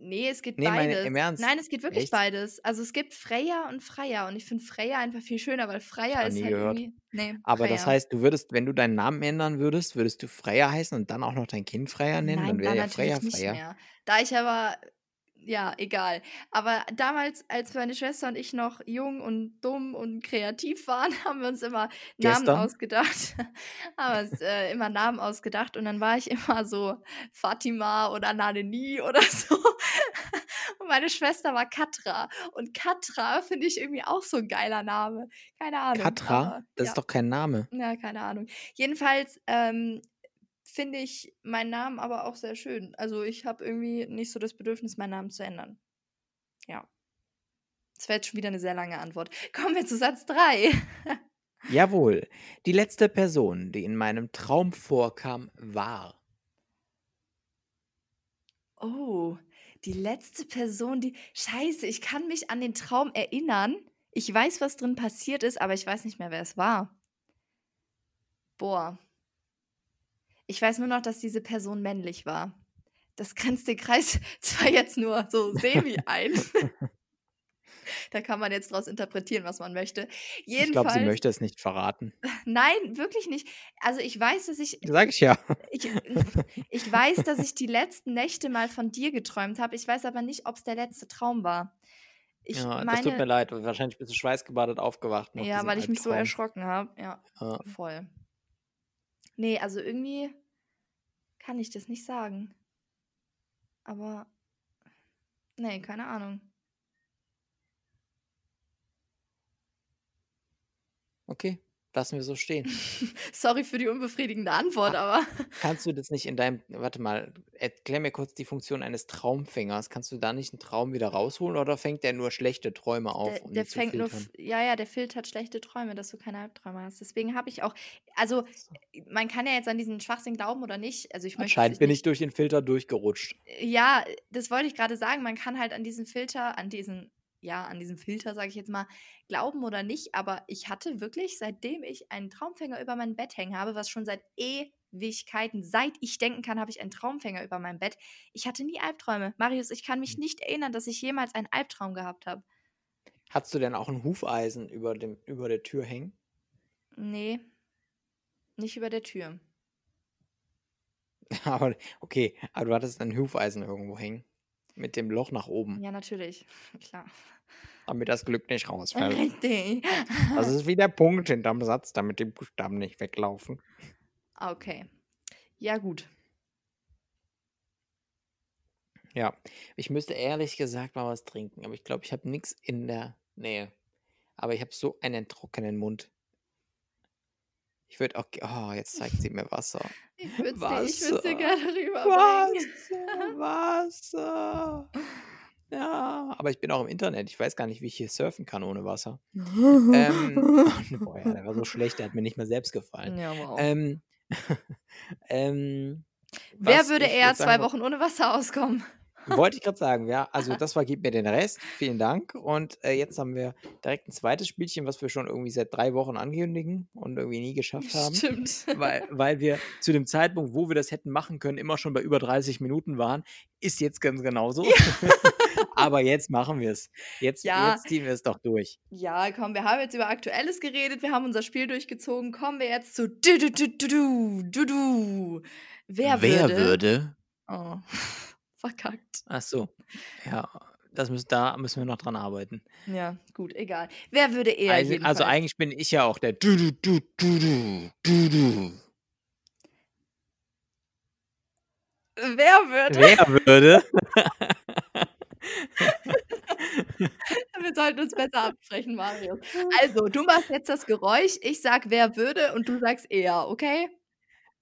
Nee, es geht Nee, meine, im beides. Ernst. Nein, es geht wirklich Echt? beides. Also es gibt Freya und Freya und ich finde Freya einfach viel schöner, weil Freya ist nie halt gehört. irgendwie, nee, Aber das Freya. heißt, du würdest, wenn du deinen Namen ändern würdest, würdest du Freya heißen und dann auch noch dein Kind Freya nennen? Dann Nein, wäre dann ja natürlich Freya nicht Freya. mehr. Da ich aber, ja, egal. Aber damals, als meine Schwester und ich noch jung und dumm und kreativ waren, haben wir uns immer Namen Gestern? ausgedacht. haben uns äh, immer Namen ausgedacht und dann war ich immer so Fatima oder Naneni oder so. Und meine Schwester war Katra. Und Katra finde ich irgendwie auch so ein geiler Name. Keine Ahnung. Katra? aber Das ja. ist doch kein Name. Ja, keine Ahnung. Jedenfalls ähm, finde ich meinen Namen aber auch sehr schön. Also ich habe irgendwie nicht so das Bedürfnis, meinen Namen zu ändern. Ja. Das wäre jetzt schon wieder eine sehr lange Antwort. Kommen wir zu Satz 3. Jawohl. Die letzte Person, die in meinem Traum vorkam, war. Oh, die letzte Person, die. Scheiße, ich kann mich an den Traum erinnern. Ich weiß, was drin passiert ist, aber ich weiß nicht mehr, wer es war. Boah. Ich weiß nur noch, dass diese Person männlich war. Das grenzt den Kreis zwar jetzt nur so semi ein. da kann man jetzt draus interpretieren, was man möchte. Ich glaube, sie Jedenfalls, möchte es nicht verraten. nein, wirklich nicht. Also ich weiß, dass ich Sag ich ja. ich, ich weiß, dass ich die letzten Nächte mal von dir geträumt habe. Ich weiß aber nicht, ob es der letzte Traum war. Ich Ja, das tut mir meine, leid. Wahrscheinlich bist du schweißgebadet aufgewacht ja, weil ich mich so erschrocken habe. Ja, Ja. voll. Nee, also irgendwie kann ich das nicht sagen. Aber, nee, keine Ahnung. Okay, lassen wir so stehen. Sorry für die unbefriedigende Antwort, Ah, aber Kannst du das nicht in deinem, warte mal, erklär mir kurz die Funktion eines Traumfängers. Kannst du da nicht einen Traum wieder rausholen oder fängt der nur schlechte Träume auf, der, um der fängt nur, ja, ja, der filtert schlechte Träume, dass du keine Albträume hast. Deswegen habe ich auch, also So. man kann ja jetzt an diesen Schwachsinn glauben oder nicht. Also ich Anscheinend bin ich durch den Filter durchgerutscht. Ja, das wollte ich gerade sagen. Man kann halt an diesen Filter, an diesen, ja, an diesem Filter, sage ich jetzt mal, glauben oder nicht. Aber ich hatte wirklich, seitdem ich einen Traumfänger über mein Bett hängen habe, was schon seit Ewigkeiten, seit ich denken kann, habe ich einen Traumfänger über mein Bett. Ich hatte nie Albträume. Marius, ich kann mich Hm. nicht erinnern, dass ich jemals einen Albtraum gehabt habe. Hattest du denn auch ein Hufeisen über, dem, über der Tür hängen? Nee, nicht über der Tür. Aber, okay, aber du hattest ein Hufeisen irgendwo hängen. Mit dem Loch nach oben, Ja, natürlich. Klar. damit das Glück nicht rausfällt. Richtig. Das ist wie der Punkt hinterm Satz, damit die Buchstaben nicht weglaufen. Okay. Ja, gut. Ja, ich müsste ehrlich gesagt mal was trinken, aber ich glaube, ich habe nichts in der Nähe. Aber ich habe so einen trockenen Mund. Ich würde auch. Oh, jetzt zeigt sie mir Wasser. Ich würde dir, Wasser. gerne rüberbringen. Wasser. Wasser. Ja, aber ich bin auch im Internet. Ich weiß gar nicht, wie ich hier surfen kann ohne Wasser. Ähm, boah, ja, der war so schlecht, der hat mir nicht mehr selbst gefallen. Ja, wow. Ähm, ähm, Wer würde eher zwei Wochen ohne Wasser auskommen? Wollte ich gerade sagen, ja. Also das war Gib mir den Rest. Vielen Dank. Und äh, jetzt haben wir direkt ein zweites Spielchen, was wir schon irgendwie seit drei Wochen ankündigen und irgendwie nie geschafft haben. Stimmt. Weil, weil wir zu dem Zeitpunkt, wo wir das hätten machen können, immer schon bei über 30 Minuten waren. Ist jetzt ganz genauso. Aber jetzt machen wir es. Jetzt, Ja. jetzt ziehen wir es doch durch. Ja, komm, wir haben jetzt über Aktuelles geredet, wir haben unser Spiel durchgezogen. Kommen wir jetzt zu du du du du du du du. Wer, würde? würde? Oh, verkackt. Ach so. Ja, das müssen, da müssen wir noch dran arbeiten. Ja, gut, egal. Wer würde eher Also, also eigentlich bin ich ja auch der du du du du du du du. Wer würde? Wer würde? Wir sollten uns besser absprechen, Marius. Also, du machst jetzt das Geräusch, ich sag wer würde und du sagst eher, okay?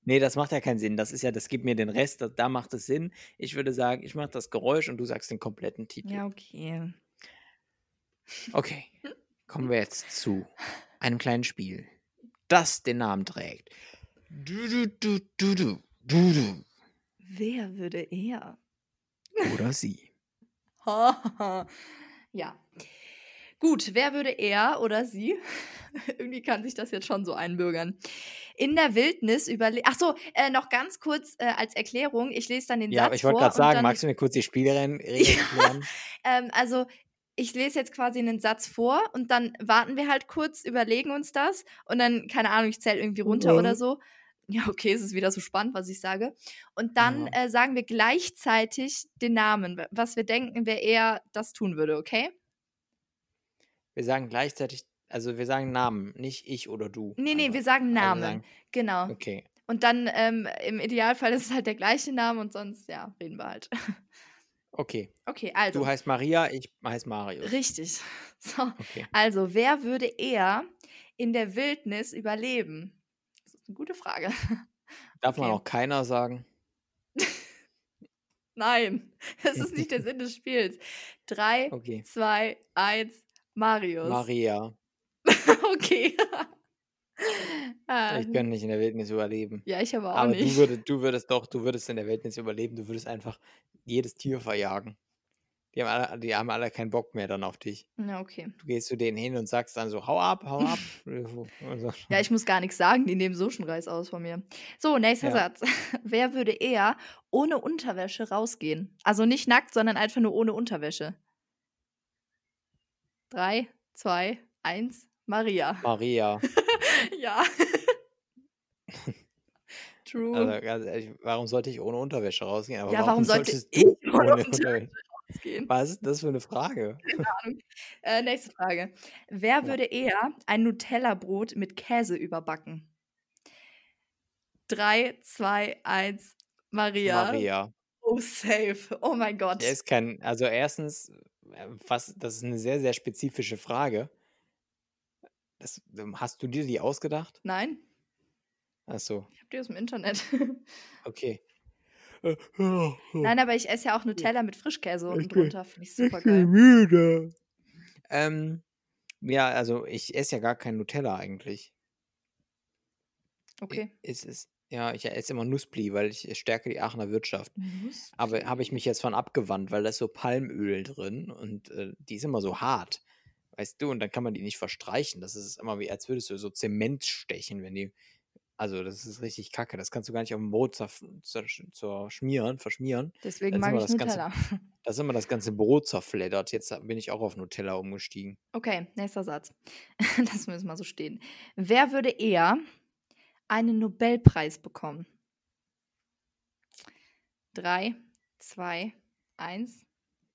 Nee, das macht ja keinen Sinn. Das ist ja, das gibt mir den Rest, da, da macht es Sinn. Ich würde sagen, ich mache das Geräusch und du sagst den kompletten Titel. Ja, okay. Okay, kommen wir jetzt zu einem kleinen Spiel, das den Namen trägt. Du, du, du, du, du, du, du. Wer würde eher? Oder sie. ja. Gut, wer würde er oder sie? Irgendwie kann sich das jetzt schon so einbürgern. In der Wildnis überleben. Achso, äh, noch ganz kurz äh, als Erklärung. Ich lese dann den Ja, Satz aber ich wollte gerade sagen, magst du mir kurz die Spielregeln Ja. erklären? ähm, also ich lese jetzt quasi einen Satz vor und dann warten wir halt kurz, überlegen uns das und dann, keine Ahnung, ich zähle irgendwie runter oder Mhm. so. Ja, okay, es ist wieder so spannend, was ich sage. Und dann Ja. äh, sagen wir gleichzeitig den Namen, wa- was wir denken, wer eher das tun würde, okay? Wir sagen gleichzeitig, also wir sagen Namen, nicht ich oder du. Nee, nee, wir sagen Also Namen. sagen, Genau. okay, Und dann ähm, im Idealfall ist es halt der gleiche Name und sonst, ja, reden wir halt. Okay. Okay, Du also, heißt Maria, ich heiße Marius. richtig. So, Okay. also, wer würde eher in der Wildnis überleben? Das ist eine gute Frage. Darf man Okay. auch keiner sagen? Nein, das ist nicht der Sinn des Spiels. Drei, Okay. zwei, eins, Marius. Maria. Okay. Ah, Ich kann nicht in der Wildnis überleben. ja, ich aber auch Aber du nicht. würdest, du würdest doch, du würdest in der Wildnis überleben. Du würdest einfach jedes Tier verjagen. Die haben alle, die haben alle keinen Bock mehr dann auf dich. Ja, okay. Du gehst zu denen hin und sagst dann so, hau ab, hau ab. Ja, ich muss gar nichts sagen, die nehmen so schon Reis aus von mir. So, nächster Ja. Satz. Wer würde eher ohne Unterwäsche rausgehen? Also nicht nackt, sondern einfach nur ohne Unterwäsche. Drei, zwei, eins, Maria. Maria. Ja. True. Also ganz ehrlich, warum sollte ich ohne Unterwäsche rausgehen? Aber ja, warum sollte solltest ich du ohne Unterwäsche rausgehen? Was ist das für eine Frage? Äh, nächste Frage. Wer Ja. würde eher ein Nutella-Brot mit Käse überbacken? Drei, zwei, eins, Maria. Maria. Oh, safe. Oh mein Gott. Der ist kein, also erstens, was, das ist eine sehr, sehr spezifische Frage. Das, ähm, hast du dir die ausgedacht? Nein, Achso, ich habe die aus dem Internet. okay. Nein, aber ich esse ja auch Nutella mit Frischkäse unten Ich bin- drunter. Finde ich super geil. müde. Ähm, ja, also ich esse ja gar kein Nutella eigentlich. Okay. Es ist, ja, ich esse immer Nussbli, weil ich stärke die Aachener Wirtschaft. Aber habe ich mich jetzt von abgewandt, weil da ist so Palmöl drin und äh, die ist immer so hart. Weißt du, und dann kann man die nicht verstreichen. Das ist immer wie, als würdest du so Zement stechen, wenn die. Also, das ist richtig kacke. Das kannst du gar nicht auf dem Brot zer, zer, zer schmieren, verschmieren. Deswegen mag wir ich das Ganze- Nutella. Da ist immer das ganze Brot zerfleddert. Jetzt bin ich auch auf Nutella umgestiegen. Okay, nächster Satz. Lassen wir es mal so stehen. Wer würde eher einen Nobelpreis bekommen? Drei, zwei, eins.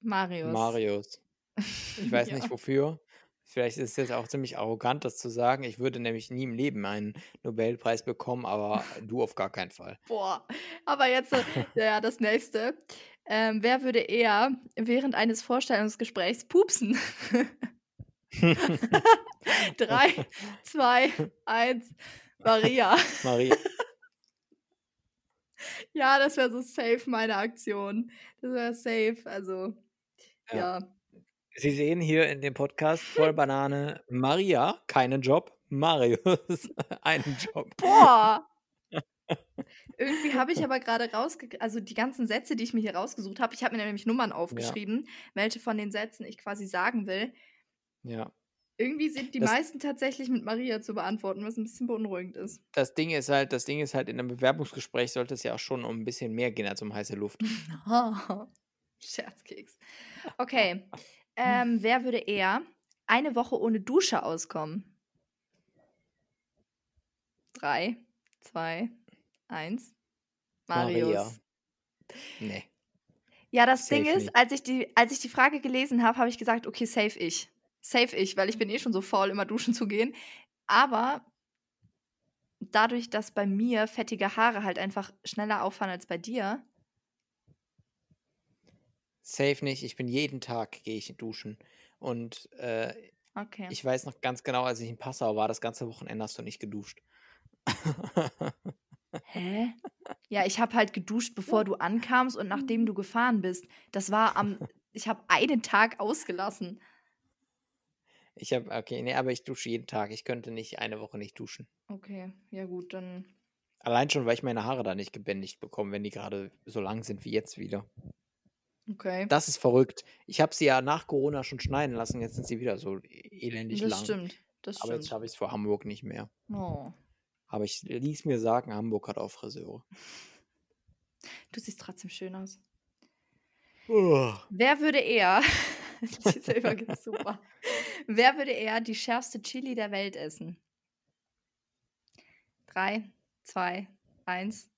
Marius. Marius. Ich weiß Ja. nicht wofür. Vielleicht ist es jetzt auch ziemlich arrogant, das zu sagen. Ich würde nämlich nie im Leben einen Nobelpreis bekommen, aber du auf gar keinen Fall. Boah, aber jetzt ja, das nächste. Ähm, wer würde eher während eines Vorstellungsgesprächs pupsen? Drei, zwei, eins. Maria. Maria. Ja, das wäre so safe meine Aktion. Das wäre safe. Also, Ja. ja. Sie sehen hier in dem Podcast voll Banane Maria, keinen Job. Marius, einen Job. Boah! Irgendwie habe ich aber gerade rausgekriegt, also die ganzen Sätze, die ich mir hier rausgesucht habe, ich habe mir nämlich Nummern aufgeschrieben, welche von den Sätzen ich quasi sagen will. Ja. Irgendwie sind die Das- meisten tatsächlich mit Maria zu beantworten, was ein bisschen beunruhigend ist. Das Ding ist halt, das Ding ist halt, in einem Bewerbungsgespräch sollte es ja auch schon um ein bisschen mehr gehen als um heiße Luft. Scherzkeks. Okay. Ähm, wer würde eher eine Woche ohne Dusche auskommen? Drei, zwei, eins. Marius. Maria. Nee. Ja, das Ding Safe ist, als ich die, als ich die Frage gelesen habe, habe ich gesagt, okay, safe ich. Safe ich, weil ich bin eh schon so faul, immer duschen zu gehen. Aber dadurch, dass bei mir fettige Haare halt einfach schneller auffallen als bei dir, Safe nicht. Ich bin jeden Tag, gehe ich duschen. Und äh, okay. ich weiß noch ganz genau, als ich in Passau war, das ganze Wochenende hast du nicht geduscht. Hä? Ja, ich habe halt geduscht, bevor du ankamst und nachdem du gefahren bist. Das war am, ich habe einen Tag ausgelassen. Ich habe, okay, nee, aber ich dusche jeden Tag. Ich könnte nicht eine Woche nicht duschen. Okay, ja gut, dann. Allein schon, weil ich meine Haare da nicht gebändigt bekomme, wenn die gerade so lang sind wie jetzt wieder. Okay. Das ist verrückt. Ich habe sie ja nach Corona schon schneiden lassen, jetzt sind sie wieder so elendig Das lang. stimmt. Das Aber jetzt stimmt. schaffe ich es vor Hamburg nicht mehr. Oh. Aber ich ließ mir sagen, Hamburg hat auch Friseure. Du siehst trotzdem schön aus. Oh. Wer würde eher, die selber geht's super. Wer würde eher die schärfste Chili der Welt essen? Drei, zwei, eins.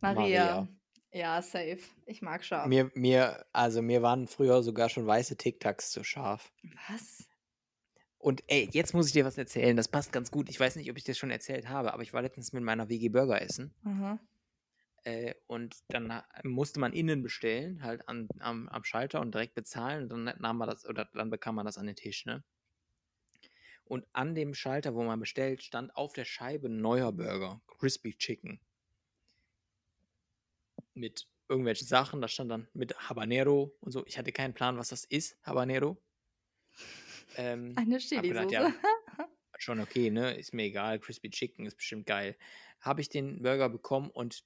Maria. Maria. Ja, safe. Ich mag scharf. Mir, mir, also mir waren früher sogar schon weiße Tic-Tacs zu scharf. Was? Und ey, jetzt muss ich dir was erzählen. Das passt ganz gut. Ich weiß nicht, ob ich das schon erzählt habe, aber ich war letztens mit meiner WG Burger essen. Aha. Äh, und dann musste man innen bestellen, halt an, am, am Schalter und direkt bezahlen. Und dann nahm man das, oder dann bekam man das an den Tisch, ne? Und an dem Schalter, wo man bestellt, stand auf der Scheibe neuer Burger, Crispy Chicken. Mit irgendwelchen Sachen, da stand dann mit Habanero und so. Ich hatte keinen Plan, was das ist, Habanero. Ähm, Eine Chili-Soße. ja, schon okay, ne? Ist mir egal. Crispy Chicken ist bestimmt geil. Habe ich den Burger bekommen und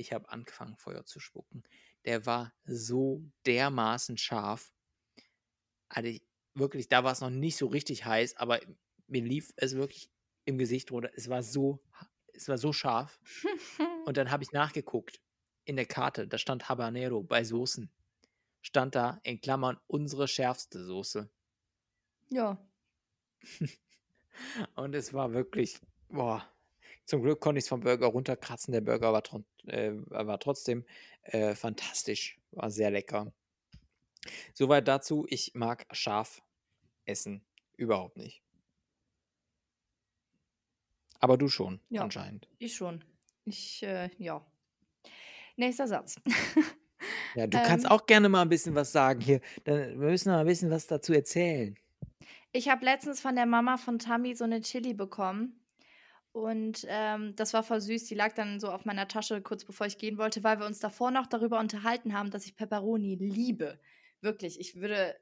ich habe angefangen, Feuer zu spucken. Der war so dermaßen scharf. Also ich, wirklich, da war es noch nicht so richtig heiß, aber mir lief es wirklich im Gesicht runter. Es war so, es war so scharf. Und dann habe ich nachgeguckt in der Karte, da stand Habanero bei Soßen. Stand da in Klammern unsere schärfste Soße. ja. Und es war wirklich, boah. Zum Glück konnte ich es vom Burger runterkratzen. Der Burger war, tro äh, war trotzdem äh, fantastisch. War sehr lecker. Soweit dazu. Ich mag scharf essen. Überhaupt nicht. Aber du schon, Ja. anscheinend. Ich schon. Ich, äh, ja. Nächster Satz. Ja, du kannst Ähm. auch gerne mal ein bisschen was sagen hier. Dann, wir müssen mal ein bisschen was dazu erzählen. Ich habe letztens von der Mama von Tammy so eine Chili bekommen. Und ähm, das war voll süß. Die lag dann so auf meiner Tasche, kurz bevor ich gehen wollte, weil wir uns davor noch darüber unterhalten haben, dass ich Pepperoni liebe. Wirklich, ich würde.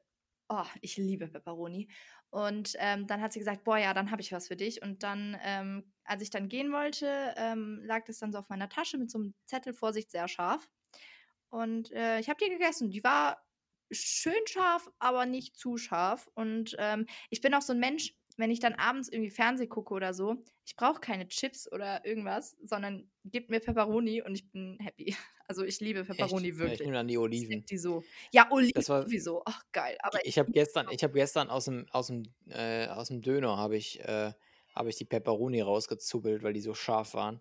Oh, ich liebe Pepperoni. Und ähm, dann hat sie gesagt, boah, ja, dann habe ich was für dich. Und dann, ähm, als ich dann gehen wollte, ähm, lag das dann so auf meiner Tasche mit so einem Zettel, Vorsicht, sehr scharf. Und äh, ich habe die gegessen. Die war schön scharf, aber nicht zu scharf. Und ähm, ich bin auch so ein Mensch, wenn ich dann abends irgendwie Fernsehen gucke oder so, ich brauche keine Chips oder irgendwas, sondern gib mir Pepperoni und ich bin happy. Also ich liebe Pepperoni Echt? Ja, ich wirklich. nehme dann die Ich Oliven. die so. Ja, Oliven war- sowieso. Ach, geil. Aber Ich habe gestern, ich habe gestern aus dem, aus dem, äh, aus dem Döner habe ich, äh, habe ich die Pepperoni rausgezuppelt, weil die so scharf waren.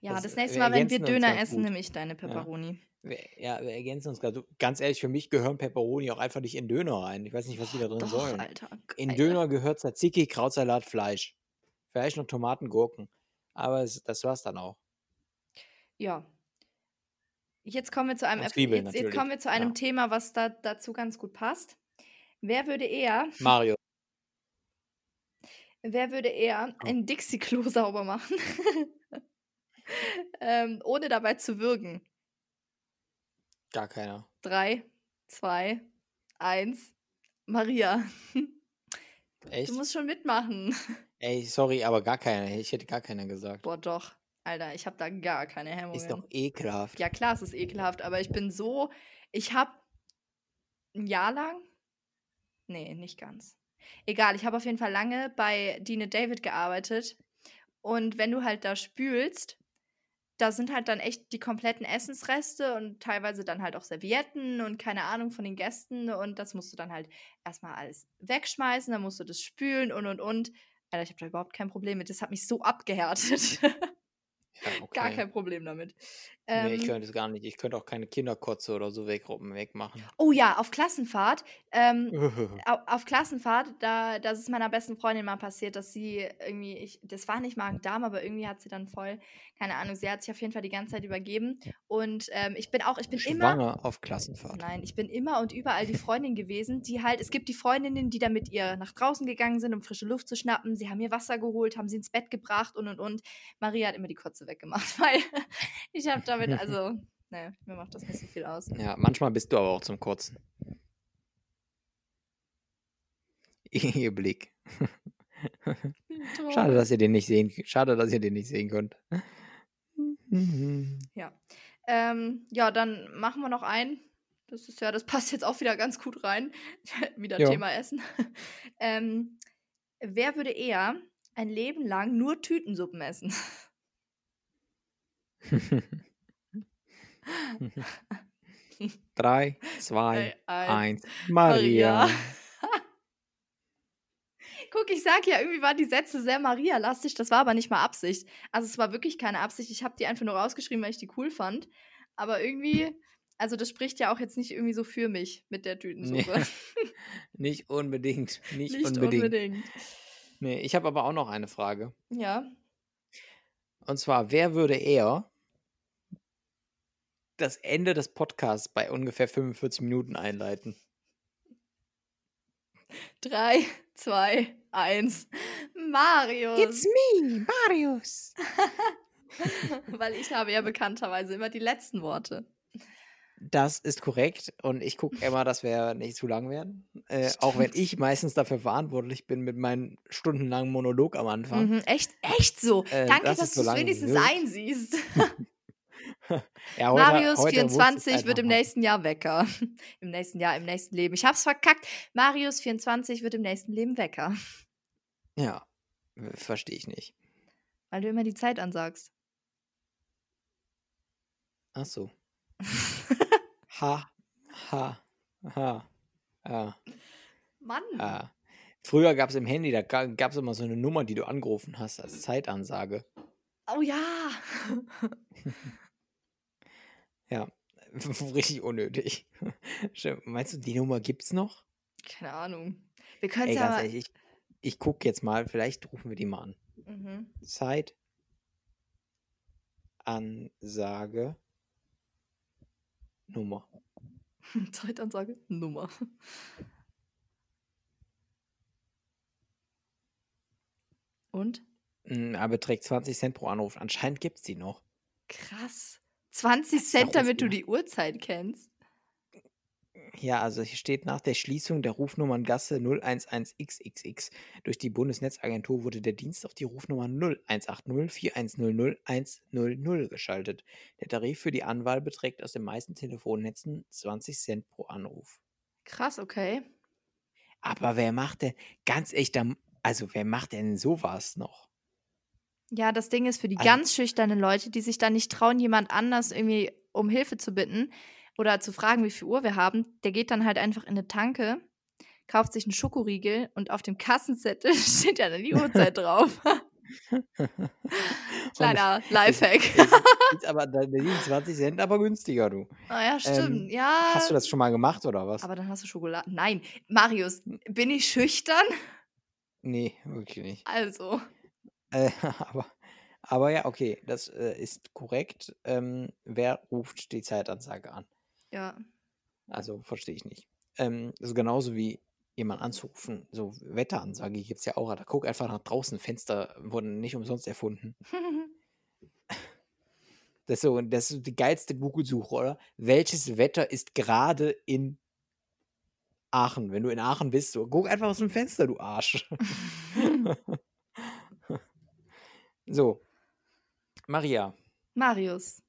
ja, das- das nächste wir Mal, wenn wir Döner ganz essen, gut. nehme ich deine Pepperoni. Wir, ja, wir ergänzen uns gerade. Ganz ehrlich, für mich gehören Pepperoni auch einfach nicht in Döner rein. Ich weiß nicht, was die da drin Doch, sollen. Alter. In. Döner gehört Tzatziki, Krautsalat, Fleisch. Vielleicht noch Tomaten, Gurken. Aber es, das war's dann auch. Ja. Jetzt kommen wir zu einem, Zwiebeln jetzt, jetzt kommen wir zu einem Ja. Thema, was da dazu ganz gut passt. Wer würde eher, Mario. wer würde eher ein Dixie-Klo sauber machen, ähm, ohne dabei zu würgen? Gar keiner. Drei, zwei, eins. Maria, Echt? du musst schon mitmachen. Ey, sorry, aber gar keiner. Ich hätte gar keiner gesagt. Boah, doch. Alter, ich habe da gar keine Hemmungen. Ist doch ekelhaft. Ja, klar, es ist ekelhaft, aber ich bin so. Ich habe ein Jahr lang. Nee, nicht ganz. Egal, ich habe auf jeden Fall lange bei Dine David gearbeitet. Und wenn du halt da spülst, da sind halt dann echt die kompletten Essensreste und teilweise dann halt auch Servietten und keine Ahnung von den Gästen. Und das musst du dann halt erstmal alles wegschmeißen, dann musst du das spülen und und und. Alter, ich habe da überhaupt kein Problem mit. Das hat mich so abgehärtet. Ja, okay. Gar kein Problem damit. Nee, ich Ähm, könnte es gar nicht. Ich könnte auch keine Kinderkotze oder so weg, wegmachen. Oh ja, auf Klassenfahrt. Ähm, au- auf Klassenfahrt, da, das ist meiner besten Freundin mal passiert, dass sie irgendwie, ich, das war nicht Magen-Darm, aber irgendwie hat sie dann voll, keine Ahnung, sie hat sich auf jeden Fall die ganze Zeit übergeben. Und ähm, ich bin auch, ich bin immer, Schwanger auf Klassenfahrt. nein, ich bin immer und überall die Freundin gewesen, die halt, es gibt die Freundinnen, die dann mit ihr nach draußen gegangen sind, um frische Luft zu schnappen. Sie haben ihr Wasser geholt, haben sie ins Bett gebracht und und und. Maria hat immer die Kotze weggemacht, weil ich habe damit, also, ne, mir macht das nicht so viel aus. Ja, manchmal bist du aber auch zum Kotzen. Ihr Blick. Schade, dass ihr den nicht sehen, schade, dass ihr den nicht sehen könnt. Ja. Ähm, ja, dann machen wir noch einen. Das ist ja, das passt jetzt auch wieder ganz gut rein. wieder Ja. Thema Essen. ähm, wer würde eher ein Leben lang nur Tütensuppen essen? Drei, zwei, Drei, eins. Maria. Maria. Guck, ich sag ja, irgendwie waren die Sätze sehr Maria-lastig. Das war aber nicht mal Absicht. Also es war wirklich keine Absicht. Ich habe die einfach nur rausgeschrieben, weil ich die cool fand. Aber irgendwie, also das spricht ja auch jetzt nicht irgendwie so für mich mit der Tütensuppe. Nicht unbedingt. Nicht, Nicht unbedingt. unbedingt. Nee, ich habe aber auch noch eine Frage. Ja. Und zwar, wer würde eher das Ende des Podcasts bei ungefähr 45 Minuten einleiten. Drei, zwei, eins. Marius. It's me, Marius. Weil ich habe ja bekannterweise immer die letzten Worte. Das ist korrekt und ich gucke immer, dass wir nicht zu lang werden. Äh, auch wenn ich meistens dafür verantwortlich bin mit meinem stundenlangen Monolog am Anfang. Mhm, echt, echt so. Äh, Danke, dass dass du es wenigstens wird. einsiehst. Ja, heute- Marius heute wusste ich's 24 wird einfach im nächsten Jahr Wecker. Im nächsten Jahr, im nächsten Leben. Ich hab's verkackt. Marius 24 wird im nächsten Leben Wecker. Ja, verstehe ich nicht. Weil du immer die Zeit ansagst. Ach so. Ha, ha, ha, ha, Mann. ha. Früher gab es im Handy, da gab es immer so eine Nummer, die du angerufen hast als Zeitansage. Oh ja. Ja, richtig unnötig. Meinst du, die Nummer gibt's noch? Keine Ahnung. Wir können es ja ganz ehrlich, ich, ich gucke jetzt mal, vielleicht rufen wir die mal an. Mhm. Zeitansage Nummer. Zeitansage, Nummer. Und? Mm, Aber beträgt 20 Cent pro Anruf. Anscheinend gibt's die noch. Krass. 20 Das ist ja Cent, damit du die Uhrzeit kennst. Ja, also hier steht nach der Schließung der Rufnummerngasse 011XXX durch die Bundesnetzagentur wurde der Dienst auf die Rufnummer 0180 4100 100 geschaltet. Der Tarif für die Anwahl beträgt aus den meisten Telefonnetzen 20 Cent pro Anruf. Krass, okay. Aber wer macht denn, ganz echt, also wer macht denn sowas noch? Ja, das Ding ist für die Also- ganz schüchternen Leute, die sich dann nicht trauen, jemand anders irgendwie um Hilfe zu bitten oder zu fragen, wie viel Uhr wir haben, der geht dann halt einfach in eine Tanke, kauft sich einen Schokoriegel und auf dem Kassenzettel steht ja dann die Uhrzeit drauf. Kleiner Lifehack. Ist, aber die 20 Cent aber günstiger, du. Ah ja, stimmt. Ähm, ja. Hast du das schon mal gemacht oder was? Aber dann hast du Schokolade. Nein, Marius, bin ich schüchtern? nee, wirklich nicht. Also. Äh, aber, aber ja, okay, das äh, ist korrekt. Ähm, wer ruft die Zeitansage an? Ja. Also verstehe ich nicht. Ähm, das ist genauso wie jemand anzurufen. So Wetteransage gibt es ja auch. Da guck einfach nach draußen. Fenster wurden nicht umsonst erfunden. Das ist so, das ist die geilste Google-Suche, oder? Welches Wetter ist gerade in Aachen? Wenn du in Aachen bist, so, guck einfach aus dem Fenster, du Arsch. so. Maria, Marius.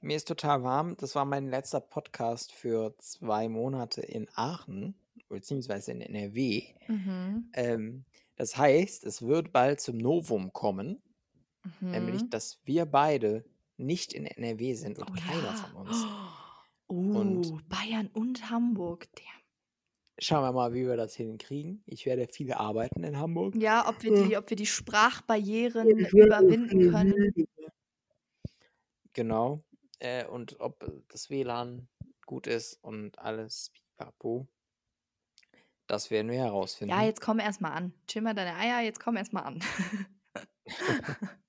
mir ist total warm. Das war mein letzter Podcast für zwei Monate in Aachen, beziehungsweise in NRW. Mhm. Ähm, das heißt, es wird bald zum Novum kommen, nämlich, Mhm. dass wir beide nicht in NRW sind und Oh keiner ja. von uns. Oh, Und- Bayern und Hamburg. Der. Schauen wir mal, wie wir das hinkriegen. Ich werde viele arbeiten in Hamburg. Ja, ob wir die, ob wir die Sprachbarrieren überwinden können. Genau. Äh, und ob das WLAN gut ist und alles pipapo. Das werden wir herausfinden. Ja, jetzt komm erst mal an. Chill mal deine Eier, jetzt komm erst mal an.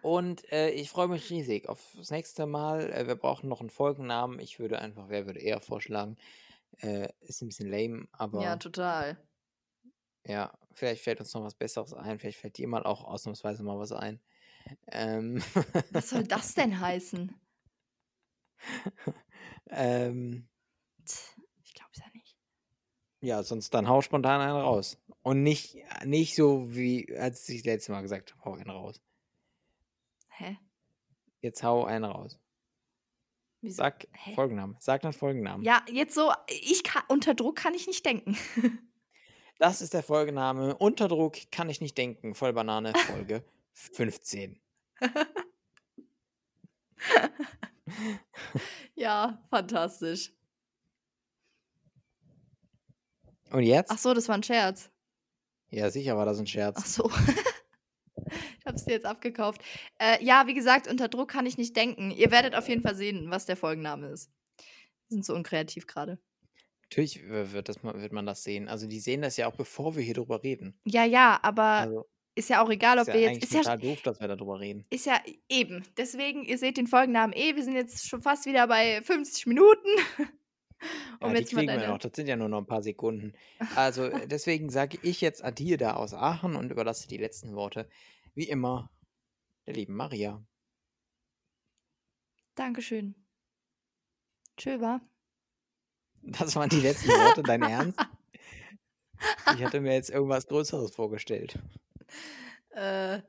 Und äh, ich freue mich riesig auf das nächste Mal. Äh, wir brauchen noch einen Folgennamen. Ich würde einfach, wer würde eher vorschlagen? Äh, ist ein bisschen lame, aber ja, total. ja, vielleicht fällt uns noch was Besseres ein. Vielleicht fällt dir mal auch ausnahmsweise mal was ein. Ähm, Was soll das denn heißen? ähm, Ich glaub's ja nicht. ja, sonst dann hau spontan einen raus. Und nicht, nicht so wie, als ich das letzte Mal gesagt habe, hau einen raus. Hä? Jetzt hau einen raus. Wieso? Sag Hä? Folgennamen. Sag dann Folgennamen. Ja, jetzt so, ich kann, unter Druck kann ich nicht denken. Das ist der Folgename. Unterdruck kann ich nicht denken. Vollbanane Folge 15. ja, fantastisch. Und jetzt? Ach so, das war ein Scherz. Ja, sicher war das ein Ach Scherz. so. Ich hab's dir jetzt abgekauft. Äh, ja, wie gesagt, unter Druck kann ich nicht denken. Ihr werdet auf jeden Fall sehen, was der Folgenname ist. Wir sind so unkreativ gerade. Natürlich wird, das, wird man das sehen. Also die sehen das ja auch, bevor wir hier drüber reden. Ja, ja, aber Also, ist ja auch egal, ob Ist ja wir jetzt. Ist ja, total doof, dass wir darüber reden. ist ja eben. Deswegen, ihr seht den Folgennamen eh. Wir sind jetzt schon fast wieder bei 50 Minuten. Ja, um die jetzt mal kriegen wir noch. Das sind ja nur noch ein paar Sekunden. Also deswegen sage ich jetzt Adieu da aus Aachen und überlasse die letzten Worte, wie immer, der lieben Maria. Dankeschön. Tschö, war. Das waren die letzten Worte, dein Ernst? Ich hatte mir jetzt irgendwas Größeres vorgestellt. Äh,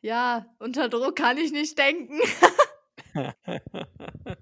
ja, unter Druck kann ich nicht denken.